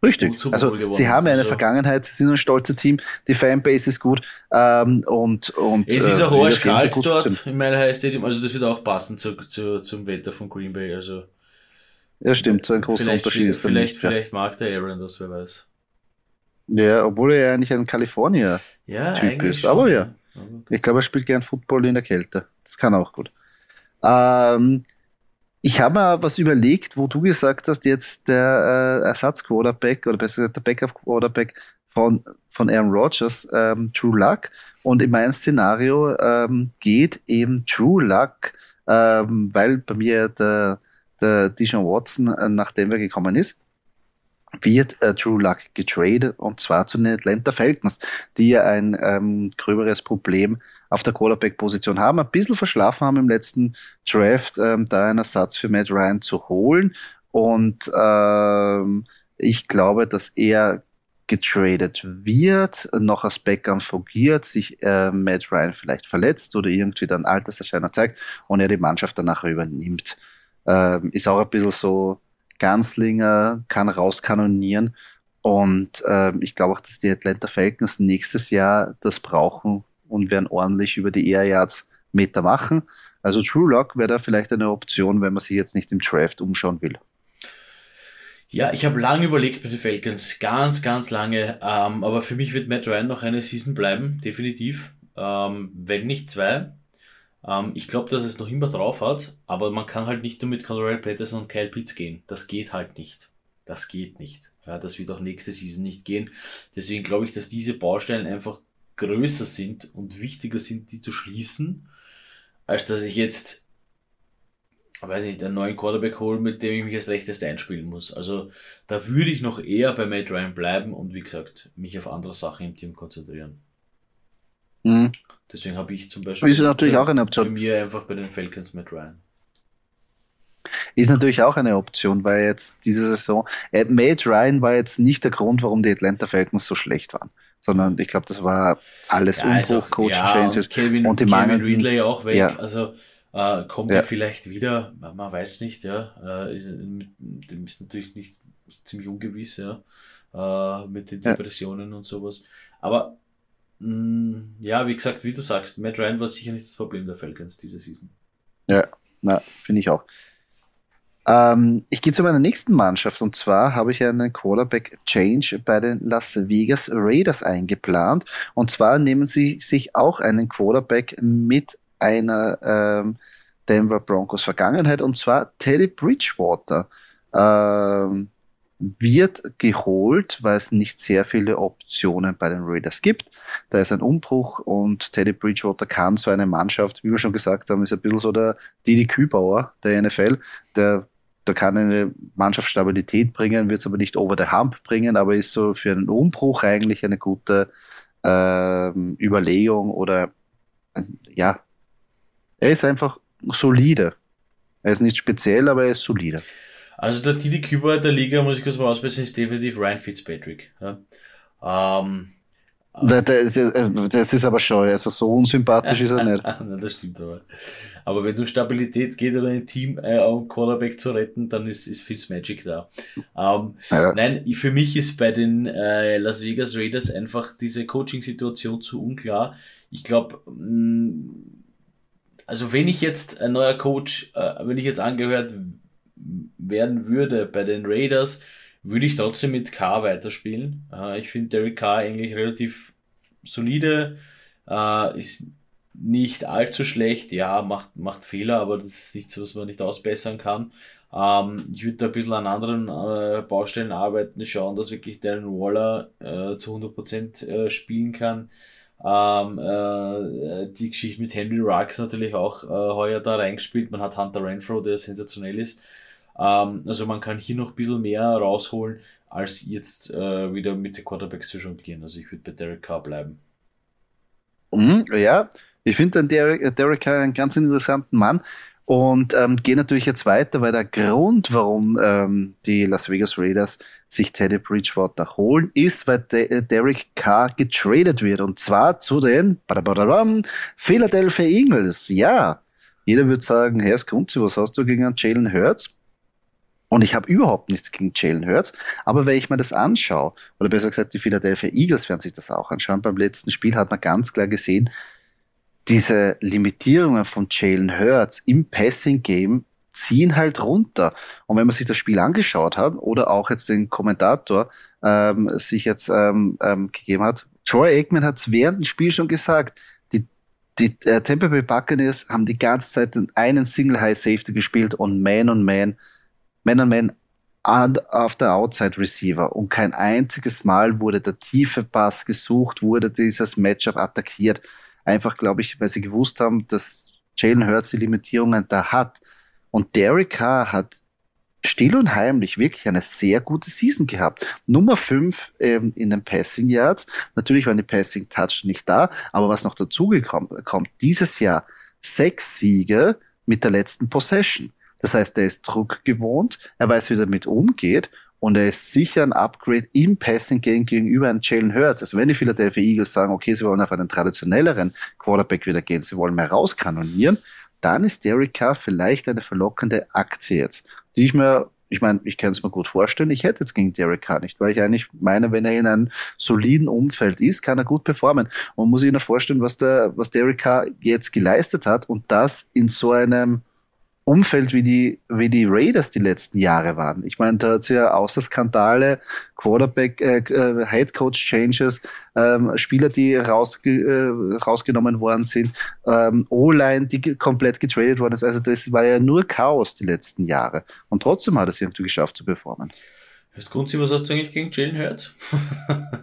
Richtig. Also sie haben ja eine also. Vergangenheit, sie sind ein stolzes Team, die Fanbase ist gut ähm, und, und es ist auch äh, arsch kalt dort in meiner High Stadium, also das wird auch passen zu, zu, zum Wetter von Green Bay. Also ja, stimmt, so ein großer Unterschied ist vielleicht, nicht, vielleicht ja. mag der Aaron das, wer weiß. Ja, obwohl er ja eigentlich ein Kalifornier-Typ ja, ist. Schon, aber ja. Ich glaube, er spielt gern Football in der Kälte. Das kann auch gut. Ähm, ich habe mir was überlegt, wo du gesagt hast, jetzt der äh, Ersatz-Quarterback oder besser gesagt der Backup-Quarterback von, von Aaron Rodgers, ähm, True Luck. Und in meinem Szenario ähm, geht eben True Luck, ähm, weil bei mir der, der Dijon Watson äh, nach Denver gekommen ist wird äh, Drew Luck getradet und zwar zu den Atlanta Falcons, die ja ein ähm, gröberes Problem auf der Quarterback-Position haben, ein bisschen verschlafen haben im letzten Draft, ähm, da einen Ersatz für Matt Ryan zu holen. Und ähm, ich glaube, dass er getradet wird, noch als Backup fungiert, sich äh, Matt Ryan vielleicht verletzt oder irgendwie dann Alterserscheinung zeigt und er die Mannschaft danach übernimmt. Ähm, ist auch ein bisschen so Ganzlinger, kann rauskanonieren und ähm, ich glaube auch, dass die Atlanta Falcons nächstes Jahr das brauchen und werden ordentlich über die Air Yards Meter machen. Also True Lock wäre da vielleicht eine Option, wenn man sich jetzt nicht im Draft umschauen will. Ja, ich habe lange überlegt mit den Falcons, ganz, ganz lange. Ähm, aber für mich wird Matt Ryan noch eine Season bleiben, definitiv. Ähm, wenn nicht zwei. Ähm, ich glaube, dass es noch immer drauf hat, aber man kann halt nicht nur mit Colorado Patterson und Kyle Pitts gehen. Das geht halt nicht. Das geht nicht. Ja, das wird auch nächste Season nicht gehen. Deswegen glaube ich, dass diese Baustellen einfach größer sind und wichtiger sind, die zu schließen, als dass ich jetzt weiß nicht, einen neuen Quarterback holen, mit dem ich mich als rechtest einspielen muss. Also da würde ich noch eher bei Matt Ryan bleiben und wie gesagt, mich auf andere Sachen im Team konzentrieren. Mhm. Deswegen habe ich zum Beispiel ist natürlich auch eine Option. für mir einfach bei den Falcons Matt Ryan. Ist natürlich auch eine Option, weil jetzt diese Saison, äh, Matt Ryan war jetzt nicht der Grund, warum die Atlanta Falcons so schlecht waren, sondern ich glaube, das war alles ja, Umbruch, also, Coaching ja, Changes und, Kevin, und die Kevin Ridley auch weg. Ja. Also äh, kommt ja. er vielleicht wieder? Man weiß nicht, ja. Äh, ist, ist natürlich nicht ist ziemlich ungewiss, ja. Äh, mit den Depressionen ja. und sowas. Aber ja, wie gesagt, wie du sagst, Matt Ryan war sicher nicht das Problem der Falcons diese Season. Ja, na, finde ich auch. Ähm, ich gehe zu meiner nächsten Mannschaft und zwar habe ich einen Quarterback Change bei den Las Vegas Raiders eingeplant. Und zwar nehmen sie sich auch einen Quarterback mit einer ähm, Denver Broncos Vergangenheit und zwar Teddy Bridgewater. Ähm, wird geholt, weil es nicht sehr viele Optionen bei den Raiders gibt. Da ist ein Umbruch und Teddy Bridgewater kann so eine Mannschaft, wie wir schon gesagt haben, ist ein bisschen so der Didi Kübauer der NFL, der da kann eine Mannschaft Stabilität bringen, wird es aber nicht over the hump bringen, aber ist so für einen Umbruch eigentlich eine gute ähm, Überlegung oder ja, er ist einfach solide. Er ist nicht speziell, aber er ist solide. Also der Didi Küber der Liga, muss ich kurz mal ausbessern, ist definitiv Ryan Fitzpatrick. Ja. Ähm, das, das, ist aber schon, also so unsympathisch ist er [LAUGHS] nicht. Nein, das stimmt aber. Aber wenn es um Stabilität geht oder ein Team äh, um Quarterback zu retten, dann ist, ist Fitzmagic da. Ähm, ja. Nein, für mich ist bei den äh, Las Vegas Raiders einfach diese Coaching-Situation zu unklar. Ich glaube, mm, also wenn ich jetzt ein neuer Coach, äh, wenn ich jetzt angehört werden würde bei den Raiders, würde ich trotzdem mit K weiterspielen. Äh, ich finde Derek Carr eigentlich relativ solide, äh, ist nicht allzu schlecht, ja, macht, macht Fehler, aber das ist nichts, was man nicht ausbessern kann. Ähm, ich würde da ein bisschen an anderen äh, Baustellen arbeiten, schauen, dass wirklich Darren Waller äh, zu 100% äh, spielen kann. Ähm, äh, die Geschichte mit Henry Rux natürlich auch äh, heuer da reingespielt. Man hat Hunter Renfro, der sensationell ist. Ähm, also man kann hier noch ein bisschen mehr rausholen, als jetzt äh, wieder mit den Quarterbacks zu jonglieren. Also ich würde bei Derek Carr bleiben. Mhm, ja, ich finde Derek, Derek Carr einen ganz interessanten Mann. Und ähm, gehe natürlich jetzt weiter, weil der Grund, warum ähm, die Las Vegas Raiders sich Teddy Bridgewater holen, ist, weil De äh, Derek Carr getradet wird. Und zwar zu den Philadelphia Eagles. Ja, jeder würde sagen, Herr Skunzi, was hast du gegen Jalen Hurts? Und ich habe überhaupt nichts gegen Jalen Hurts. Aber wenn ich mir das anschaue, oder besser gesagt, die Philadelphia Eagles werden sich das auch anschauen, beim letzten Spiel hat man ganz klar gesehen, diese Limitierungen von Jalen Hurts im Passing-Game ziehen halt runter. Und wenn man sich das Spiel angeschaut hat oder auch jetzt den Kommentator ähm, sich jetzt ähm, ähm, gegeben hat, Troy Aikman hat es während dem Spiel schon gesagt, die, die äh, Tampa Bay Buccaneers haben die ganze Zeit einen Single High Safety gespielt und Man on Man, Man on Man auf der Outside Receiver und kein einziges Mal wurde der tiefe Pass gesucht, wurde dieses Matchup attackiert. Einfach, glaube ich, weil sie gewusst haben, dass Jalen Hurts die Limitierungen da hat. Und Derek Carr hat still und heimlich wirklich eine sehr gute Season gehabt. Nummer 5 ähm, in den Passing Yards. Natürlich waren die Passing Touch nicht da, aber was noch dazu kommt, dieses Jahr sechs Siege mit der letzten Possession. Das heißt, er ist Druck gewohnt, er weiß, wie er damit umgeht und er ist sicher ein Upgrade im Passing Game gegenüber einem Jalen Hurts. Also wenn die Philadelphia Eagles sagen, okay, sie wollen auf einen traditionelleren Quarterback wieder gehen, sie wollen mehr rauskanonieren, dann ist Derek Carr vielleicht eine verlockende Aktie jetzt, die ich mir ich meine, ich kann es mir gut vorstellen, ich hätte jetzt gegen Derek Carr nicht, weil ich eigentlich meine, wenn er in einem soliden Umfeld ist, kann er gut performen. Und muss sich nur vorstellen, was der, was Derek Carr jetzt geleistet hat und das in so einem Umfeld wie die, wie die Raiders die letzten Jahre waren. Ich meine, da hat es ja außer Skandale, Quarterback, äh, äh, Head Coach Changes, ähm, Spieler, die rausge äh, rausgenommen worden sind, ähm, O-Line, die komplett getradet worden ist. Also das war ja nur Chaos die letzten Jahre. Und trotzdem hat es irgendwie geschafft zu performen. Heißt Grunzi, was hast du eigentlich gegen Jalen Hurts? [LAUGHS]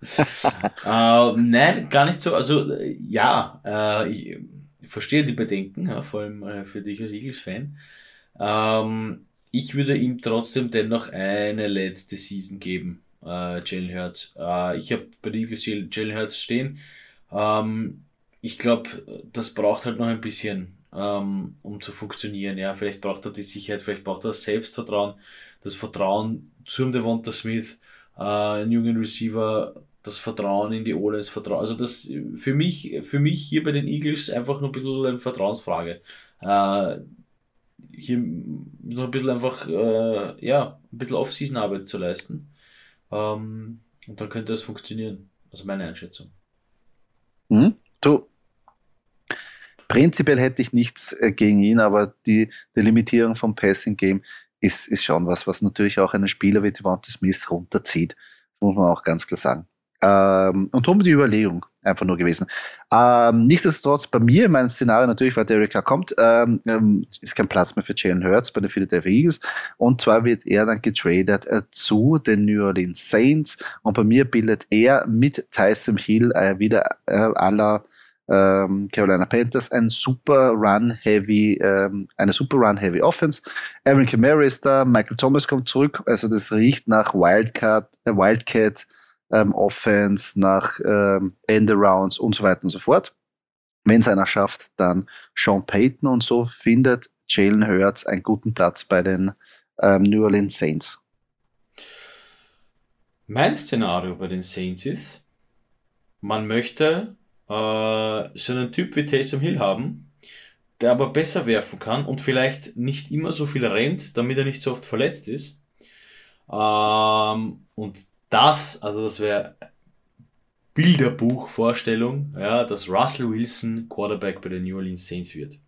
[LAUGHS] äh, nein, gar nicht so. Also ja, äh, ich, verstehe die Bedenken, ja, vor allem äh, für dich als Eagles-Fan. Ähm, ich würde ihm trotzdem dennoch eine letzte Season geben, äh, Jalen Hurts. Äh, ich habe bei den Eagles Jalen Hurts stehen. Ähm, ich glaube, das braucht halt noch ein bisschen, ähm, um zu funktionieren. Ja, vielleicht braucht er die Sicherheit, vielleicht braucht er das Selbstvertrauen, das Vertrauen zum Devonta Smith, äh, einen jungen Receiver, das Vertrauen in die Ole, das Vertrauen. Also das für mich, für mich hier bei den Eagles einfach nur ein bisschen eine Vertrauensfrage. Äh, hier noch ein bisschen einfach, äh, ja, ein bisschen Off-Season-Arbeit zu leisten. Ähm, und dann könnte das funktionieren. Also meine Einschätzung. Mhm. Du, prinzipiell hätte ich nichts äh, gegen ihn, aber die, die Limitierung vom Passing Game ist, ist schon was, was natürlich auch einen Spieler wie Devonta Smith runterzieht. Das muss man auch ganz klar sagen. Ähm, und darum die Überlegung einfach nur gewesen. Ähm, nichtsdestotrotz, bei mir in meinem Szenario natürlich, weil Derek Carr kommt, ähm, ähm, ist kein Platz mehr für Jalen Hurts bei den Philadelphia Eagles. Und zwar wird er dann getradet äh, zu den New Orleans Saints. Und bei mir bildet er mit Tyson Hill äh, wieder äh, aller ähm, Carolina Panthers ein super Run-Heavy, ähm, eine super Run-Heavy Offense. Aaron Kamara ist da, Michael Thomas kommt zurück, also das riecht nach Wildcat, äh, Wildcat ähm, Offense, nach ähm, Endarounds und so weiter und so fort. Wenn es einer schafft, dann Sean Payton und so findet Jalen Hurts einen guten Platz bei den ähm, New Orleans Saints. Mein Szenario bei den Saints ist, man möchte äh, so einen Typ wie Taysom Hill haben, der aber besser werfen kann und vielleicht nicht immer so viel rennt, damit er nicht so oft verletzt ist. Ähm, und das, also das wäre Bilderbuchvorstellung, ja, dass Russell Wilson Quarterback bei den New Orleans Saints wird.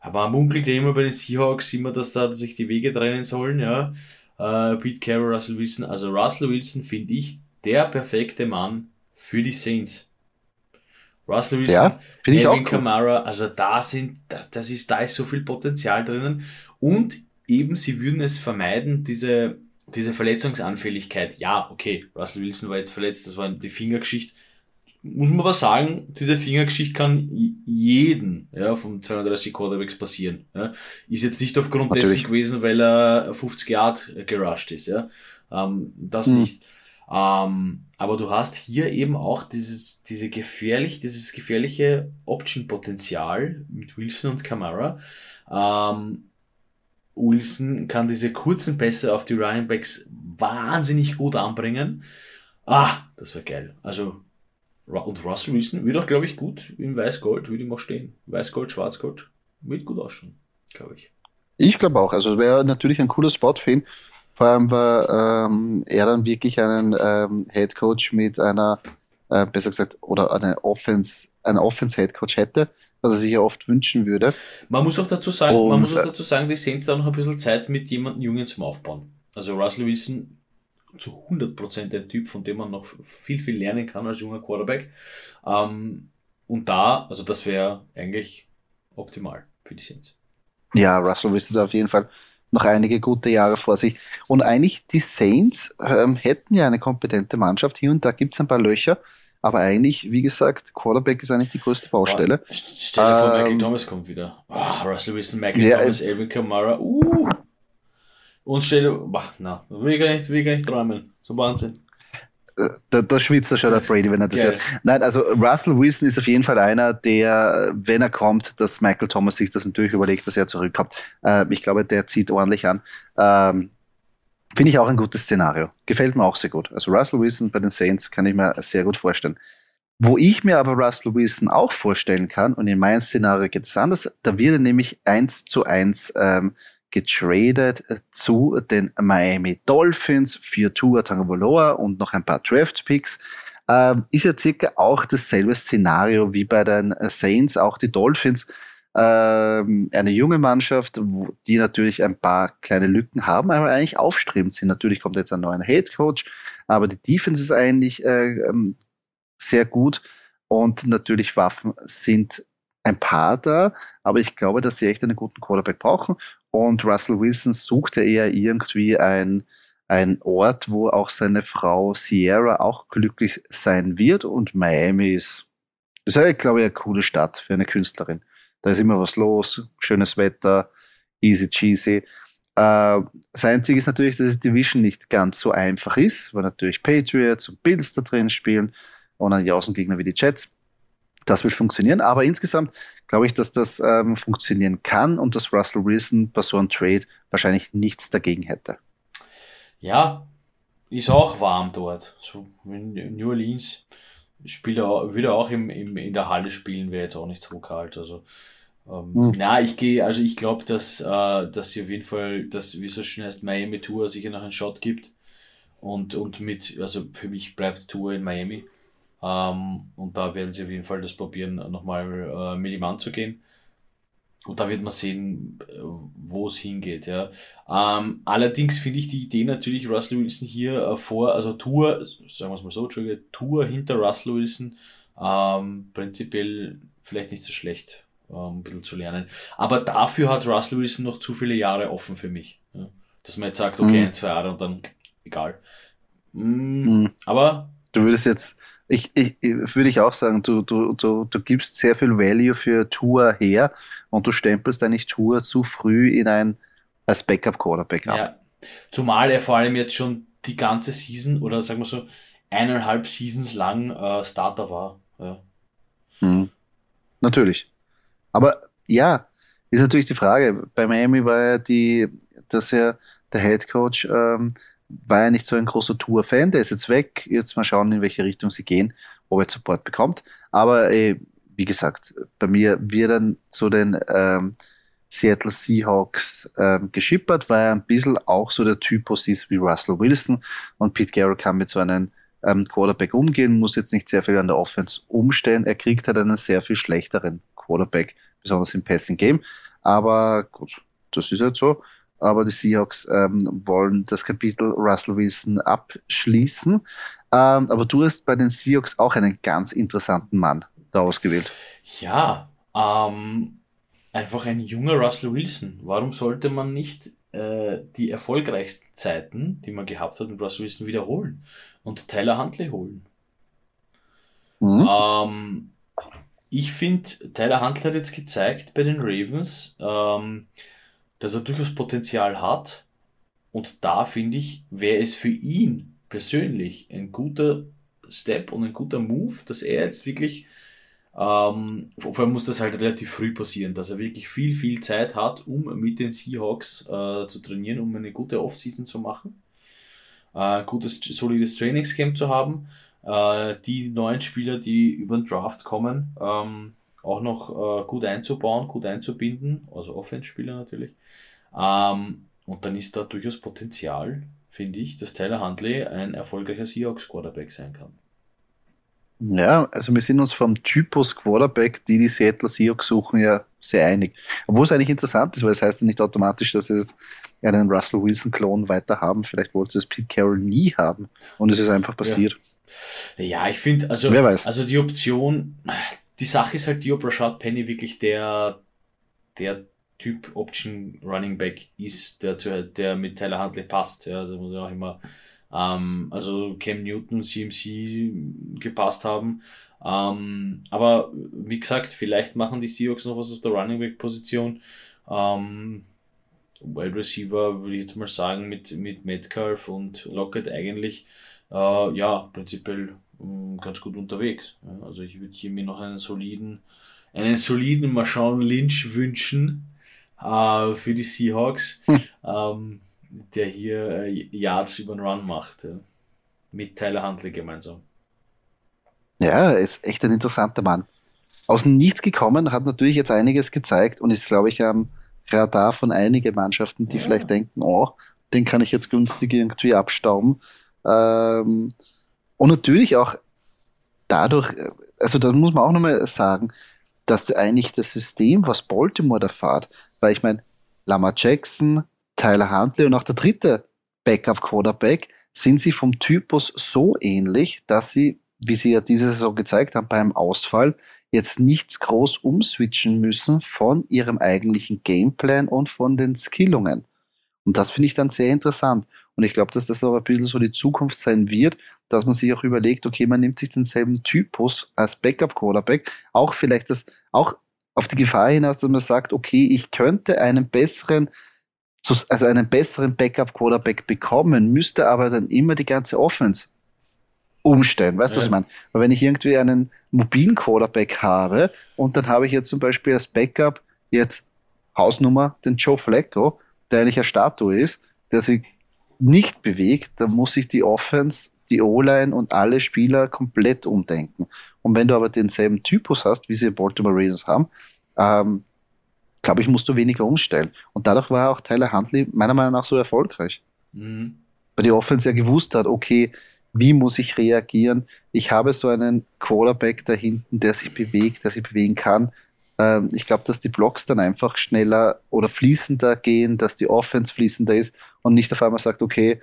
Aber man munkelt ja immer bei den Seahawks immer, dass da sich die Wege trennen sollen, ja. Äh, Pete Carroll, Russell Wilson. Also Russell Wilson finde ich der perfekte Mann für die Saints. Russell Wilson, ja, Alvin cool. Kamara, also da sind, das ist, da ist so viel Potenzial drinnen. Und eben, sie würden es vermeiden, diese diese Verletzungsanfälligkeit, ja, okay, Russell Wilson war jetzt verletzt, das war die Fingergeschichte. Muss man aber sagen, diese Fingergeschichte kann jeden ja, von 32 Quarterbacks passieren. Ja. Ist jetzt nicht aufgrund Natürlich. dessen gewesen, weil er 50 Yard gerusht ist. Ja. Ähm, das hm. nicht. Ähm, aber du hast hier eben auch dieses, diese gefährlich, dieses gefährliche Option-Potenzial mit Wilson und Kamara. Ähm, Wilson kann diese kurzen Pässe auf die Running Backs wahnsinnig gut anbringen. Ah, das wäre geil. Also, und Russell Wilson wird auch, glaube ich, gut in Weiß-Gold, würde ich mal stehen. Weiß-Gold, Schwarz-Gold, wird gut ausschauen, glaube ich. Ich glaube auch. Also, wäre natürlich ein cooler Spot für ihn. Vor allem, weil ähm, er dann wirklich einen ähm, Head Coach mit einer, äh, besser gesagt, oder eine Offense, einen Offense Head Coach hätte, was er sich ja oft wünschen würde. Man muss auch dazu sagen, und, man muss auch dazu sagen, die sind da noch ein bisschen Zeit mit jemandem Jungen zum Aufbauen. Also Russell Wilson zu 100% ein Typ, von dem man noch viel, viel lernen kann als junger Quarterback. Ähm, und da, also das wäre eigentlich optimal für die Saints. Ja, Russell Wilson hat auf jeden Fall noch einige gute Jahre vor sich. Und eigentlich die Saints ähm, hätten ja eine kompetente Mannschaft. Hier und da gibt es ein paar Löcher. Aber eigentlich, wie gesagt, Quarterback ist eigentlich die größte Baustelle. stell dir vor, ähm, Michael Thomas kommt wieder. Oh, Russell Wilson, Michael ja, Thomas, Elvin Kamara. Uh. Und stell dir, na, will ich gar nicht, will ich gar nicht träumen. So Wahnsinn. Da, da schwitzt er schon der Brady, wenn er das hört. Nein, also Russell Wilson ist auf jeden Fall einer, der, wenn er kommt, dass Michael Thomas sich das natürlich überlegt, dass er zurückkommt. Äh, ich glaube, der zieht ordentlich an. Ähm, Finde ich auch ein gutes Szenario. Gefällt mir auch sehr gut. Also Russell Wilson bei den Saints kann ich mir sehr gut vorstellen. Wo ich mir aber Russell Wilson auch vorstellen kann, und in meinem Szenario geht es anders, da wird er nämlich eins zu eins ähm, getradet äh, zu den Miami Dolphins für Tua Tagovailoa und noch ein paar Draft Picks. Ähm, ist ja circa auch dasselbe Szenario wie bei den Saints, auch die Dolphins. Ähm, eine junge Mannschaft, die natürlich ein paar kleine Lücken haben, aber eigentlich aufstrebend sind. Natürlich kommt jetzt ein neuer Head Coach, aber die Defense ist eigentlich äh, ähm, sehr gut und natürlich Waffen sind ein paar da, aber ich glaube, dass sie echt einen guten Quarterback brauchen und Russell Wilson sucht ja eher irgendwie ein, ein Ort, wo auch seine Frau Sierra auch glücklich sein wird. Und Miami ist, ist ja, glaube ich, eine coole Stadt für eine Künstlerin. Da ist immer was los, schönes Wetter, easy cheesy. Äh, das Einzige ist natürlich, dass die Division nicht ganz so einfach ist, weil natürlich Patriots und Bills da drin spielen und dann die Außengegner wie die Jets. Das wird funktionieren, aber insgesamt glaube ich, dass das ähm, funktionieren kann und dass Russell Wilson bei so einem Trade wahrscheinlich nichts dagegen hätte. Ja, ist auch warm dort. So in New Orleans spielt er, würde auch im, im, in der Halle spielen, wäre jetzt auch nicht so kalt. Also ähm, hm. na, ich gehe, also ich glaube, dass, äh, dass sie auf jeden Fall, dass, wie so schön heißt, Miami Tour sicher noch einen Shot gibt. Und, und mit, also für mich bleibt Tour in Miami. Ähm, und da werden sie auf jeden Fall das probieren, nochmal äh, mit ihm anzugehen. Und da wird man sehen, äh, wo es hingeht. Ja. Ähm, allerdings finde ich die Idee natürlich, Russell Wilson hier äh, vor, also Tour, sagen wir es mal so, Entschuldige, Tour hinter Russell Wilson, ähm, prinzipiell vielleicht nicht so schlecht, ähm, ein bisschen zu lernen. Aber dafür hat Russell Wilson noch zu viele Jahre offen für mich. Ja. Dass man jetzt sagt, okay, mhm. ein, zwei Jahre und dann egal. Mhm. Mhm. Aber. Du würdest jetzt, ich, ich, würde ich auch sagen, du, du, du, du gibst sehr viel Value für Tour her und du stempelst eigentlich Tour zu früh in ein als Backup-Quarterback ab. Ja. Zumal er vor allem jetzt schon die ganze Season oder sagen wir so eineinhalb Seasons lang äh, Starter war. Ja. Hm. Natürlich. Aber ja, ist natürlich die Frage. Bei Miami war ja die, dass er der Head Coach ähm, war ja nicht so ein großer Tour-Fan, der ist jetzt weg. Jetzt mal schauen, in welche Richtung sie gehen, ob er Support bekommt. Aber äh, wie gesagt, bei mir wird dann zu den ähm, Seattle Seahawks ähm, geschippert, weil er ein bisschen auch so der Typus ist wie Russell Wilson und Pete Carroll kann mit so einem ähm, Quarterback umgehen, muss jetzt nicht sehr viel an der Offense umstellen. Er kriegt halt einen sehr viel schlechteren Quarterback, besonders im Passing Game. Aber gut, das ist halt so aber die Seahawks ähm, wollen das Kapitel Russell Wilson abschließen. Ähm, aber du hast bei den Seahawks auch einen ganz interessanten Mann da ausgewählt. Ja, ähm, einfach ein junger Russell Wilson. Warum sollte man nicht äh, die erfolgreichsten Zeiten, die man gehabt hat mit Russell Wilson, wiederholen und Tyler Huntley holen? Mhm. Ähm, ich finde, Tyler Huntley hat jetzt gezeigt bei den Ravens, ähm, dass er durchaus Potenzial hat. Und da finde ich, wäre es für ihn persönlich ein guter Step und ein guter Move, dass er jetzt wirklich, ähm, vor allem muss das halt relativ früh passieren, dass er wirklich viel, viel Zeit hat, um mit den Seahawks äh, zu trainieren, um eine gute Offseason zu machen, äh, gutes, solides Trainingscamp zu haben, äh, die neuen Spieler, die über den Draft kommen, ähm, auch noch äh, gut einzubauen, gut einzubinden, also Offense-Spieler natürlich. Ähm, und dann ist da durchaus Potenzial, finde ich, dass Tyler Huntley ein erfolgreicher Seahawks-Quarterback sein kann. Ja, also wir sind uns vom Typus Quarterback, die die Seattle Seahawks suchen, ja sehr einig. Obwohl es eigentlich interessant ist, weil es das heißt ja nicht automatisch, dass sie jetzt einen Russell Wilson-Klon weiter haben. Vielleicht wollte es Pete Carroll nie haben und es ist einfach passiert. Ja, ja ich finde, also, Wer weiß. also die Option, die Sache ist halt die, ob Rashad Penny wirklich der, der Typ Option Running Back ist, der, der mit Tyler Huntley passt. Ja, also muss ja auch immer, ähm, also Cam Newton, CMC gepasst haben. Ähm, aber wie gesagt, vielleicht machen die Seahawks noch was auf der Running Back Position. Ähm, Wide Receiver, würde ich jetzt mal sagen, mit, mit Metcalf und Lockett eigentlich, äh, ja, prinzipiell ganz gut unterwegs. Ja, also ich würde hier mir noch einen soliden, einen soliden Marshawn Lynch wünschen äh, für die Seahawks, hm. ähm, der hier äh, Yards über den Run macht. Ja. Mit Tyler Huntley gemeinsam. Ja, er ist echt ein interessanter Mann. Aus nichts gekommen, hat natürlich jetzt einiges gezeigt und ist, glaube ich, am Radar von einigen Mannschaften, die ja. vielleicht denken, oh, den kann ich jetzt günstig irgendwie abstauben. Ähm, und natürlich auch dadurch, also da muss man auch nochmal sagen, dass eigentlich das System, was Baltimore da fährt, weil ich meine, Lama Jackson, Tyler Huntley und auch der dritte Backup-Quarterback, sind sie vom Typus so ähnlich, dass sie, wie sie ja diese Saison gezeigt haben, beim Ausfall jetzt nichts groß umswitchen müssen von ihrem eigentlichen Gameplan und von den Skillungen. Und das finde ich dann sehr interessant. Und ich glaube, dass das auch ein bisschen so die Zukunft sein wird, dass man sich auch überlegt, okay, man nimmt sich denselben Typus als Backup-Quarterback, auch vielleicht das, auch auf die Gefahr hinaus, dass man sagt, okay, ich könnte einen besseren, also einen besseren Backup-Quarterback bekommen, müsste aber dann immer die ganze Offense umstellen. Weißt du, ja. was ich meine? Weil wenn ich irgendwie einen mobilen Quarterback habe und dann habe ich jetzt zum Beispiel als Backup jetzt Hausnummer den Joe Flacco, der eigentlich eine Statue ist, der sich nicht bewegt, dann muss ich die Offense, die O-Line und alle Spieler komplett umdenken. Und wenn du aber denselben Typus hast, wie sie Baltimore Ravens haben, ähm, glaube ich, musst du weniger umstellen. Und dadurch war auch Tyler Huntley meiner Meinung nach so erfolgreich. Mhm. Weil die Offense ja gewusst hat, okay, wie muss ich reagieren? Ich habe so einen Quarterback da hinten, der sich bewegt, der sich bewegen kann. Ähm, ich glaube, dass die Blocks dann einfach schneller oder fließender gehen, dass die Offense fließender ist und nicht auf einmal sagt, okay,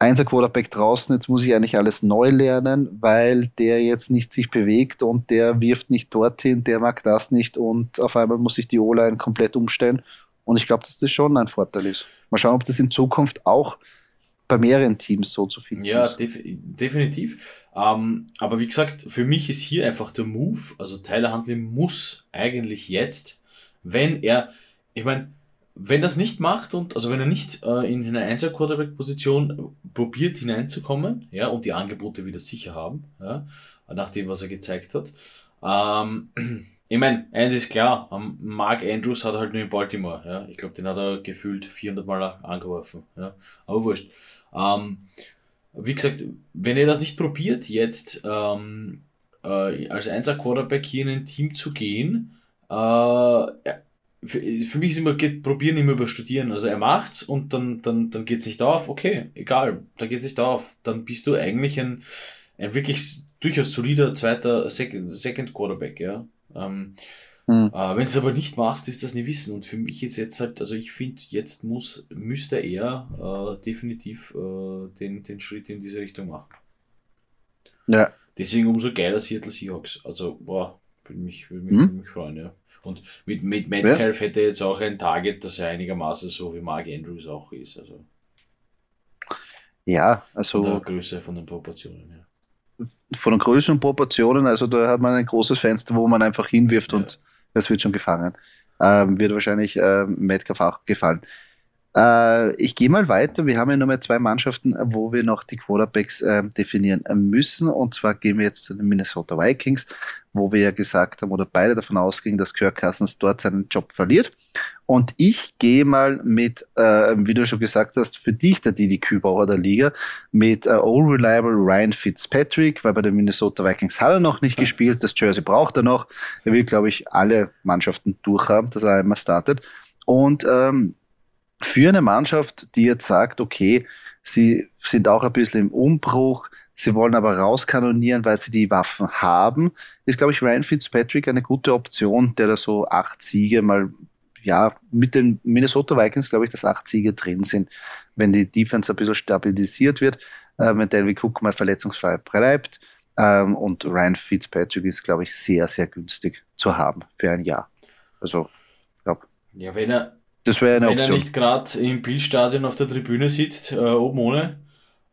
Einser Quarterback draußen, jetzt muss ich eigentlich alles neu lernen, weil der jetzt nicht sich bewegt und der wirft nicht dorthin, der mag das nicht und auf einmal muss ich die O-Line komplett umstellen. Und ich glaube, dass das schon ein Vorteil ist. Mal schauen, ob das in Zukunft auch bei mehreren Teams so zu finden ja, ist. Ja, def definitiv. Ähm, aber wie gesagt, für mich ist hier einfach der Move, also Tyler Huntley muss eigentlich jetzt, wenn er, ich meine, wenn das nicht macht und also wenn er nicht äh, in eine Einser Quarterback Position probiert hineinzukommen, ja, und die Angebote wieder sicher haben, ja, nach dem was er gezeigt hat. Ähm, [CLEARS THROAT] ich meine, eins ist klar, Mark Andrews hat er halt nur in Baltimore, ja. Ich glaube, den hat er gefühlt 400 Mal angeworfen, ja. Aber wurscht. Ähm, wie gesagt, wenn er das nicht probiert, jetzt ähm, äh, als Einser Quarterback hier in ein Team zu gehen, äh, für, für mich ist immer, geht, probieren immer über studieren. Also er macht's und dann, dann, dann geht's nicht auf. Okay, egal, dann geht's nicht auf. Dann bist du eigentlich ein, ein wirklich durchaus solider zweiter Second, Second Quarterback, ja. Ähm, hm. Äh, Wenn du es aber nicht machst, wirst du das nie wissen. Und für mich jetzt jetzt halt, also ich finde, jetzt muss, müsste er äh, definitiv äh, den, den Schritt in diese Richtung machen. Ja. Deswegen umso geiler Seattle Seahawks. Also, boah, würde mich, würde mich, hm. mich freuen, ja. Und mit, mit Metcalf ja. hätte jetzt auch ein Target, das er einigermaßen so wie Mark Andrews auch ist. Also ja, also. Von der Größe, von den Proportionen, ja. Von den Größen und Proportionen, also da hat man ein großes Fenster, wo man einfach hinwirft ja. und das wird schon gefangen. Ähm, wird wahrscheinlich äh, Metcalf auch gefallen. Äh, ich gehe mal weiter. Wir haben ja nur mehr zwei Mannschaften, wo wir noch die Quarterbacks äh, definieren müssen. Und zwar gehen wir jetzt zu den Minnesota Vikings, wo wir ja gesagt haben oder beide davon ausgingen, dass Kirk Cousins dort seinen Job verliert. Und ich gehe mal mit, äh, wie du schon gesagt hast, für dich der Didi Kübauer der Liga, mit äh, All Reliable Ryan Fitzpatrick, weil bei den Minnesota Vikings hat er noch nicht gespielt. Das Jersey braucht er noch. Er will, glaube ich, alle Mannschaften durchhaben, dass er einmal startet. Und ähm, für eine Mannschaft, die jetzt sagt, okay, sie sind auch ein bisschen im Umbruch, sie wollen aber rauskanonieren, weil sie die Waffen haben, ist, glaube ich, Ryan Fitzpatrick eine gute Option, der da so acht Siege mal, ja, mit den Minnesota Vikings, glaube ich, dass acht Siege drin sind, wenn die Defense ein bisschen stabilisiert wird, äh, wenn Delvin Cook mal verletzungsfrei bleibt. Ähm, und Ryan Fitzpatrick ist, glaube ich, sehr, sehr günstig zu haben für ein Jahr. Also, ich glaube. Ja, wenn er, das wäre eine Wenn Option. er nicht gerade im Bildstadion auf der Tribüne sitzt, äh, oben ohne,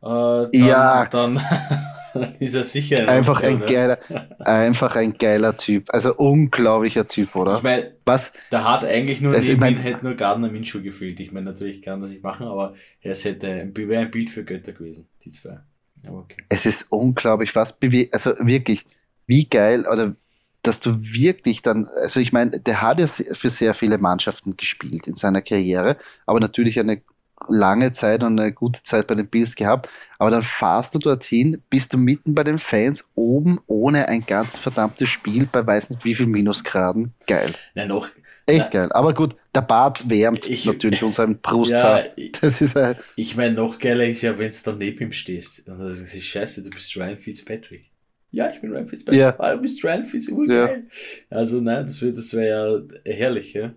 äh, dann, ja. dann, [LAUGHS] ist er sicher eine Einfach Option, ein geiler, einfach ein geiler Typ. Also unglaublicher Typ, oder? Ich meine, Was? da hat eigentlich nur Das- ich neben mein- ihm hätte nur Gardner Minshew gefehlt. Ich meine, natürlich kann das nicht machen, aber es hätte ein, wäre ein Bild für Götter gewesen, die zwei. Okay. Es ist unglaublich, was bewegt, also wirklich, wie geil, oder dass du wirklich dann, also ich meine, der hat ja für sehr viele Mannschaften gespielt in seiner Karriere, aber natürlich eine lange Zeit und eine gute Zeit bei den Bills gehabt. Aber dann fahrst du dorthin, bist du mitten bei den Fans oben ohne ein ganz verdammtes Spiel bei weiß nicht wie viel Minusgraden. Geil. Nein, noch. Echt geil. Aber gut, der Bart wärmt Ich- natürlich [LAUGHS] unseren Brusthaar. Ja, ich, Das ist ein, ich meine, noch geiler ist ja, wenn du dann neben ihm stehst. Und dann sagst du, scheiße, du bist Ryan Fitzpatrick. Ja, ich bin Ryan Fitzpatrick. Ja. Du bist Ryan Fitzpatrick. Ja. Geil. Also, nein, das wäre das wär ja herrlich, ja.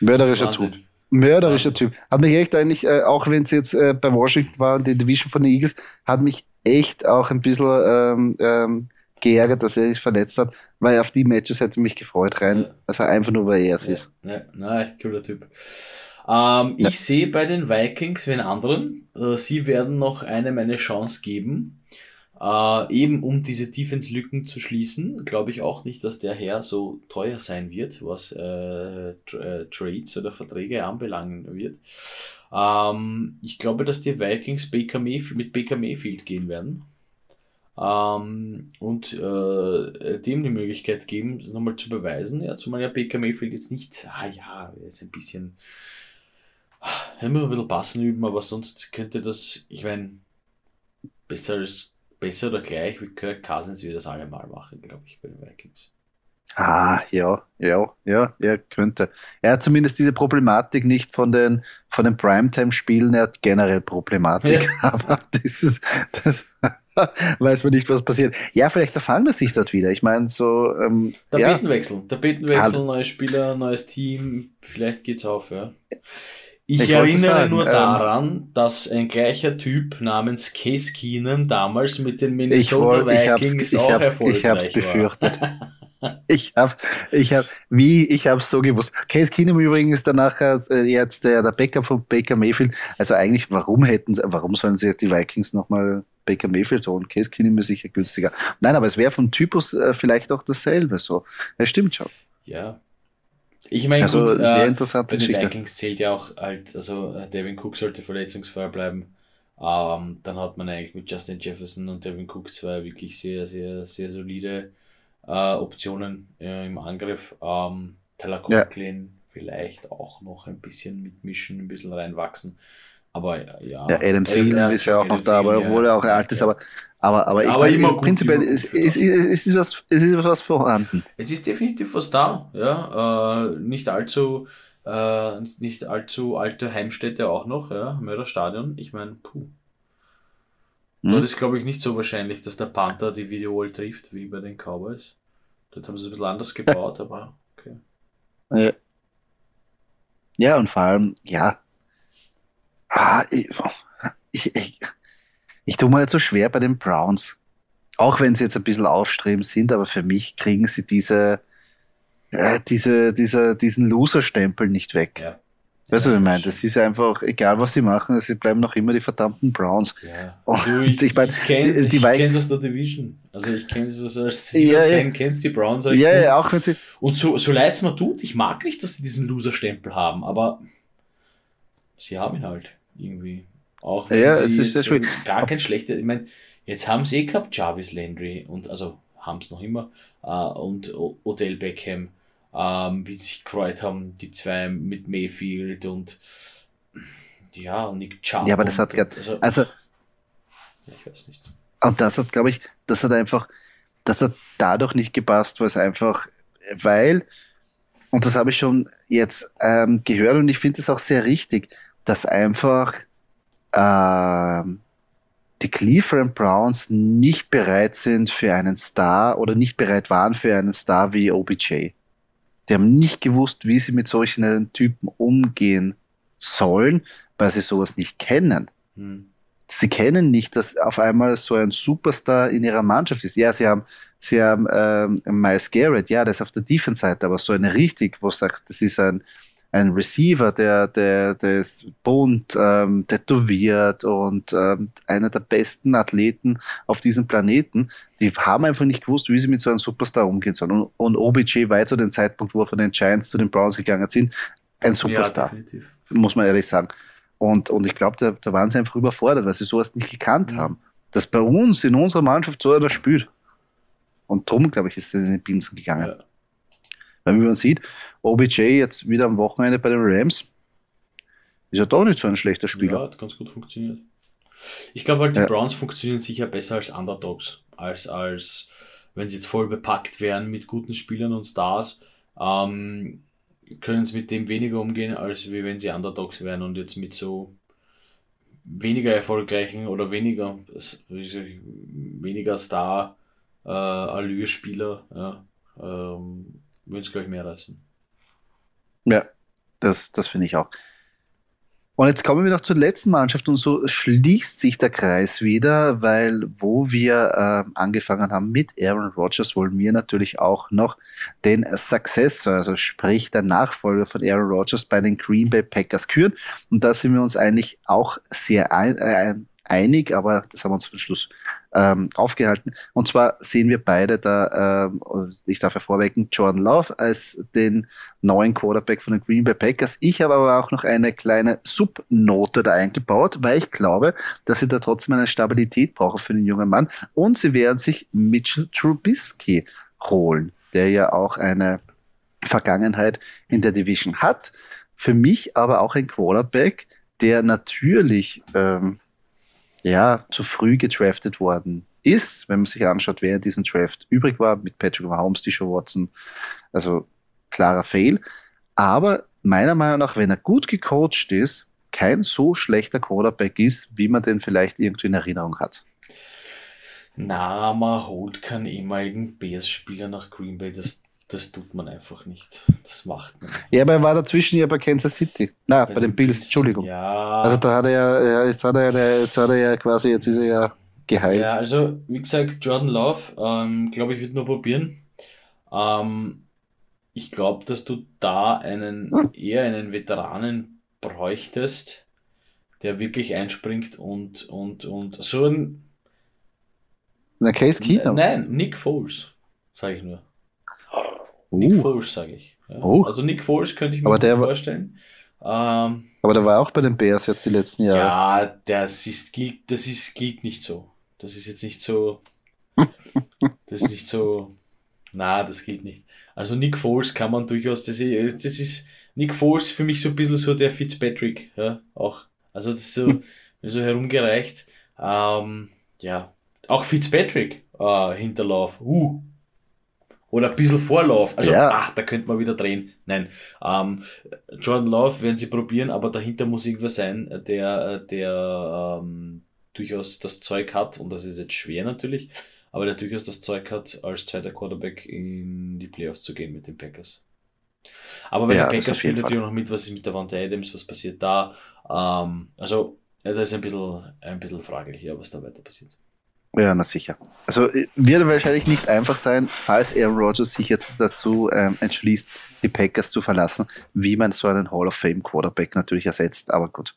Mörderischer Wahnsinn. Typ. Mörderischer Typ. Hat mich echt eigentlich, äh, auch wenn es jetzt äh, bei Washington war und die Division von den Eagles, hat mich echt auch ein bisschen ähm, ähm, geärgert, dass er sich verletzt hat, weil auf die Matches hätte ich mich gefreut rein. Ja. Also einfach nur, weil er es Ja, ist. ja, na, echt cooler Typ. Ähm, Ja. Ich sehe bei den Vikings wen anderen. Äh, sie werden noch einem eine Chance geben. Äh, eben um diese Defense-Lücken zu schließen, glaube ich auch nicht, dass der Herr so teuer sein wird, was äh, Tra äh, Trades oder Verträge anbelangen wird. Ähm, ich glaube, dass die Vikings Baker mit Baker Mayfield gehen werden. Ähm, und äh, dem die Möglichkeit geben, nochmal zu beweisen. Ja, zumal ja Baker Mayfield jetzt nicht, ah ja, er ist ein bisschen, er muss ein bisschen passen üben, aber sonst könnte das, ich meine, besser als besser oder gleich wie Kirk Cousins wird das allemal machen, glaube ich, bei den Vikings. Ah, ja, ja, ja, er könnte. Er hat zumindest diese Problematik nicht von den, von den Primetime-Spielen, er hat generell Problematik, Ja. [LAUGHS] aber das ist, das [LAUGHS] weiß man nicht, was passiert. Ja, vielleicht erfangen das sich dort wieder. Ich meine, so, ähm, ja, Tapetenwechsel, Tapetenwechsel, Alle- neue Spieler, neues Team, vielleicht geht's auf, ja. Ich, Ich erinnere nur ähm, daran, dass ein gleicher Typ namens Case Keenum damals mit den ich, Minnesota ich hab's, Vikings ich auch hab's, erfolgreich ich hab's befürchtet. [LAUGHS] Ich hab's, ich hab, wie, ich hab's so gewusst. Case Keenum übrigens ist danach äh, jetzt der, der Backup von Baker Mayfield. Also eigentlich, warum hätten sie, warum sollen sich die Vikings nochmal Baker Mayfield holen? Case Keenum ist sicher günstiger. Nein, aber es wäre vom Typus äh, vielleicht auch dasselbe, so. Das stimmt schon. Ja. Ich meine, Also, gut, äh, interessante bei den. Vikings zählt ja auch halt, also äh, Devin Cook sollte verletzungsfrei bleiben. Ähm, dann hat man eigentlich mit Justin Jefferson und Devin Cook zwei wirklich sehr, sehr, sehr solide äh, Optionen äh, im Angriff. Ähm, Tyler Ja. Conklin vielleicht auch noch ein bisschen mitmischen, ein bisschen reinwachsen. Aber äh, ja. Ja, Adam Thielen ist ja auch noch da, aber obwohl er auch alt ist, aber, aber, aber ich Aber meine, immer prinzipiell ist, ist, ist, ist, was, ist, was vorhanden. Es ist definitiv was da, ja. Äh, nicht allzu, äh, nicht- nicht allzu alte Heimstätte auch noch, ja. Mörderstadion. Ich meine, puh. Hm? Dort ist, glaube ich, nicht so wahrscheinlich, dass der Panther die Videowall trifft, wie bei den Cowboys. Dort haben sie es ein bisschen anders [LAUGHS] gebaut, aber okay. Ja. Ja, und vor allem, ja. Ah, ich, ich, ich, ich tue mir jetzt so schwer bei den Browns. Auch wenn sie jetzt ein bisschen aufstrebend sind, aber für mich kriegen sie diese, äh, diese, diese, diesen Loser-Stempel nicht weg. Ja. Weißt du, was ich meine? Das ist einfach, egal was sie machen, sie bleiben noch immer die verdammten Browns. Ja. Und [LAUGHS] ich, ich meine, ich kenne die- die ich Vik- kenn's aus der Division. Also ich kenne es als Ja, Steelers-Fan, ja. kennst die Browns Ja, gut. ja, auch wenn sie, Und so, so leid es mir tut, ich mag nicht, dass sie diesen Loser-Stempel haben, aber sie haben ihn halt irgendwie. Auch wenn Ja, es ist sehr schwierig. gar kein schlechter, ich meine, jetzt haben sie eh gehabt, Jarvis Landry und also haben es noch immer äh, und Odell Beckham, ähm, wie sie sich gefreut haben, die zwei mit Mayfield und ja, und Nick Chubb. Ja, aber das hat und, also, also, ich weiß nicht. Und das hat, glaube ich, das hat einfach, das hat dadurch nicht gepasst, weil es einfach, weil, und das habe ich schon jetzt ähm, gehört und ich finde es auch sehr richtig, dass einfach ähm, die Cleveland Browns nicht bereit sind für einen Star oder nicht bereit waren für einen Star wie OBJ. Die haben nicht gewusst, wie sie mit solchen Typen umgehen sollen, weil sie sowas nicht kennen Hm. sie kennen nicht, dass auf einmal so ein Superstar in ihrer Mannschaft ist. Ja, sie haben, sie haben ähm, Miles Garrett, ja, das ist auf der Defense-Seite, aber so eine richtig, wo du sagst, das ist ein, ein Receiver, der, der, der ist bunt, ähm, tätowiert und ähm, einer der besten Athleten auf diesem Planeten. Die haben einfach nicht gewusst, wie sie mit so einem Superstar umgehen sollen. Und, und OBJ war zu dem Zeitpunkt, wo er von den Giants zu den Browns gegangen sind, ein Superstar. Ja, muss man ehrlich sagen. Und, und ich glaube, da, da waren sie einfach überfordert, weil sie sowas nicht gekannt mhm. haben. Dass bei uns in unserer Mannschaft so einer spielt. Und drum, glaube ich, ist es in den Binsen gegangen. Ja. Weil wie man sieht, OBJ jetzt wieder am Wochenende bei den Rams, ist ja doch nicht so ein schlechter Spieler. Ja, hat ganz gut funktioniert. Ich glaube halt, die ja. Browns funktionieren sicher besser als Underdogs, als, als wenn sie jetzt voll bepackt wären mit guten Spielern und Stars, ähm, können sie mit dem weniger umgehen, als wie wenn sie Underdogs wären und jetzt mit so weniger erfolgreichen oder weniger, weniger Star äh, ähm, würden es gleich mehr reißen. Ja, das, das finde ich auch. Und jetzt kommen wir noch zur letzten Mannschaft und so schließt sich der Kreis wieder, weil wo wir äh, angefangen haben mit Aaron Rodgers, wollen wir natürlich auch noch den Successor, also sprich der Nachfolger von Aaron Rodgers bei den Green Bay Packers küren. Und da sind wir uns eigentlich auch sehr ein, äh, einig, aber das haben wir uns für den Schluss ähm, aufgehalten. Und zwar sehen wir beide da, ähm, ich darf hervorwecken, Jordan Love als den neuen Quarterback von den Green Bay Packers. Ich habe aber auch noch eine kleine Subnote da eingebaut, weil ich glaube, dass sie da trotzdem eine Stabilität brauchen für den jungen Mann. Und sie werden sich Mitchell Trubisky holen, der ja auch eine Vergangenheit in der Division hat. Für mich aber auch ein Quarterback, der natürlich ähm, ja, zu früh gedraftet worden ist, wenn man sich anschaut, wer in diesem Draft übrig war, mit Patrick Mahomes, Tisha Watson, also klarer Fail. Aber meiner Meinung nach, wenn er gut gecoacht ist, kein so schlechter Quarterback ist, wie man den vielleicht irgendwie in Erinnerung hat. Na, man holt keinen ehemaligen Bears-Spieler nach Green Bay, das das tut man einfach nicht. Das macht man. Ja, aber er war dazwischen ja bei Kansas City. Na, bei, bei den Bills, Entschuldigung. Ja. Also da hat er ja, jetzt hat er ja, jetzt hat er ja quasi, jetzt ist er ja geheilt. Ja, also wie gesagt, Jordan Love, ähm, glaube ich, wird nur probieren. Ähm, ich glaube, dass du da einen hm. eher einen Veteranen bräuchtest, der wirklich einspringt und und und so ein. Na, Case Keenum. Nein, Nick Foles, sage ich nur. Nick uh. Foles, sage ich. Ja. Oh. Also Nick Foles könnte ich mir aber vorstellen. Ähm, aber der war auch bei den Bears jetzt die letzten Jahre. Ja, das ist, gilt, das ist, gilt nicht so. Das ist jetzt nicht so. [LAUGHS] das ist nicht so. Na, das gilt nicht. Also Nick Foles kann man durchaus, das ist, das ist Nick Foles für mich so ein bisschen so der Fitzpatrick, ja, auch. Also das ist so, so herumgereicht. Ähm, ja, auch Fitzpatrick äh, Hinterlauf. Uh, oder ein bisschen Vorlauf. Also, ja. ah, da könnte man wieder drehen. Nein. Ähm, Jordan Love werden sie probieren, aber dahinter muss irgendwer sein, der, der ähm, durchaus das Zeug hat, und das ist jetzt schwer natürlich, aber der durchaus das Zeug hat, als zweiter Quarterback in die Playoffs zu gehen mit den Packers. Aber bei ja, den Packers spielt natürlich noch mit, was ist mit der Wand Adams, was passiert da. Ähm, also, ja, das ist ein bisschen, ein bisschen fraglich, ja, was da weiter passiert. Ja, na sicher. Also äh, wird wahrscheinlich nicht einfach sein, falls Aaron Rodgers sich jetzt dazu ähm, entschließt, die Packers zu verlassen, wie man so einen Hall of Fame Quarterback natürlich ersetzt. Aber gut,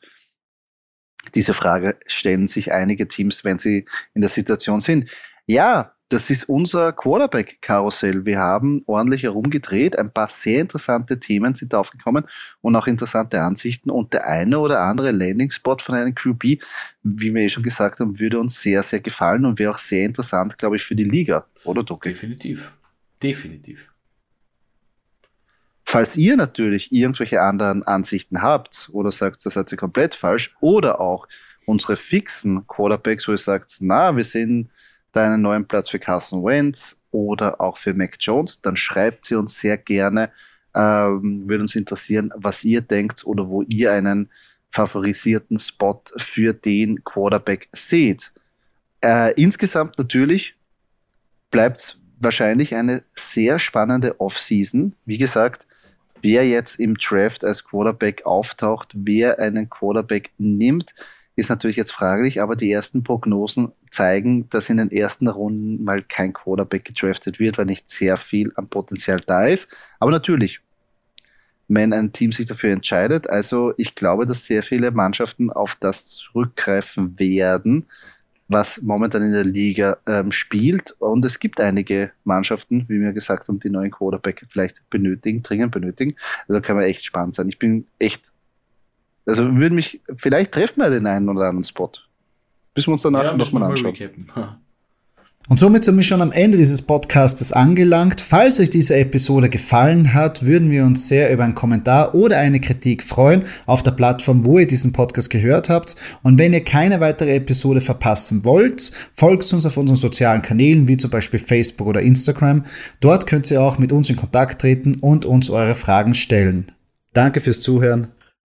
diese Frage stellen sich einige Teams, wenn sie in der Situation sind. Ja, das ist unser Quarterback-Karussell. Wir haben ordentlich herumgedreht. Ein paar sehr interessante Themen sind aufgekommen und auch interessante Ansichten. Und der eine oder andere Landing-Spot von einem QB, wie wir eh schon gesagt haben, würde uns sehr, sehr gefallen und wäre auch sehr interessant, glaube ich, für die Liga. Oder, Doki? Definitiv. Definitiv. Falls ihr natürlich irgendwelche anderen Ansichten habt oder sagt, das seid ihr komplett falsch, oder auch unsere fixen Quarterbacks, wo ihr sagt, na, wir sehen da einen neuen Platz für Carson Wentz oder auch für Mac Jones, dann schreibt sie uns sehr gerne. Ähm, würde uns interessieren, was ihr denkt oder wo ihr einen favorisierten Spot für den Quarterback seht. Äh, insgesamt natürlich bleibt es wahrscheinlich eine sehr spannende Offseason. Wie gesagt, wer jetzt im Draft als Quarterback auftaucht, wer einen Quarterback nimmt, ist natürlich jetzt fraglich, aber die ersten Prognosen zeigen, dass in den ersten Runden mal kein Quarterback gedraftet wird, weil nicht sehr viel am Potenzial da ist. Aber natürlich, wenn ein Team sich dafür entscheidet. Also ich glaube, dass sehr viele Mannschaften auf das zurückgreifen werden, was momentan in der Liga ähm, spielt. Und es gibt einige Mannschaften, wie wir gesagt haben, die neuen Quarterback vielleicht benötigen, dringend benötigen. Also kann man echt spannend sein. Ich bin echt, also würde mich, vielleicht treffen wir den einen oder anderen Spot. Bis wir uns danach ja, nochmal anschauen. [LAUGHS] Und somit sind wir schon am Ende dieses Podcastes angelangt. Falls euch diese Episode gefallen hat, würden wir uns sehr über einen Kommentar oder eine Kritik freuen auf der Plattform, wo ihr diesen Podcast gehört habt. Und wenn ihr keine weitere Episode verpassen wollt, folgt uns auf unseren sozialen Kanälen, wie zum Beispiel Facebook oder Instagram. Dort könnt ihr auch mit uns in Kontakt treten und uns eure Fragen stellen. Danke fürs Zuhören.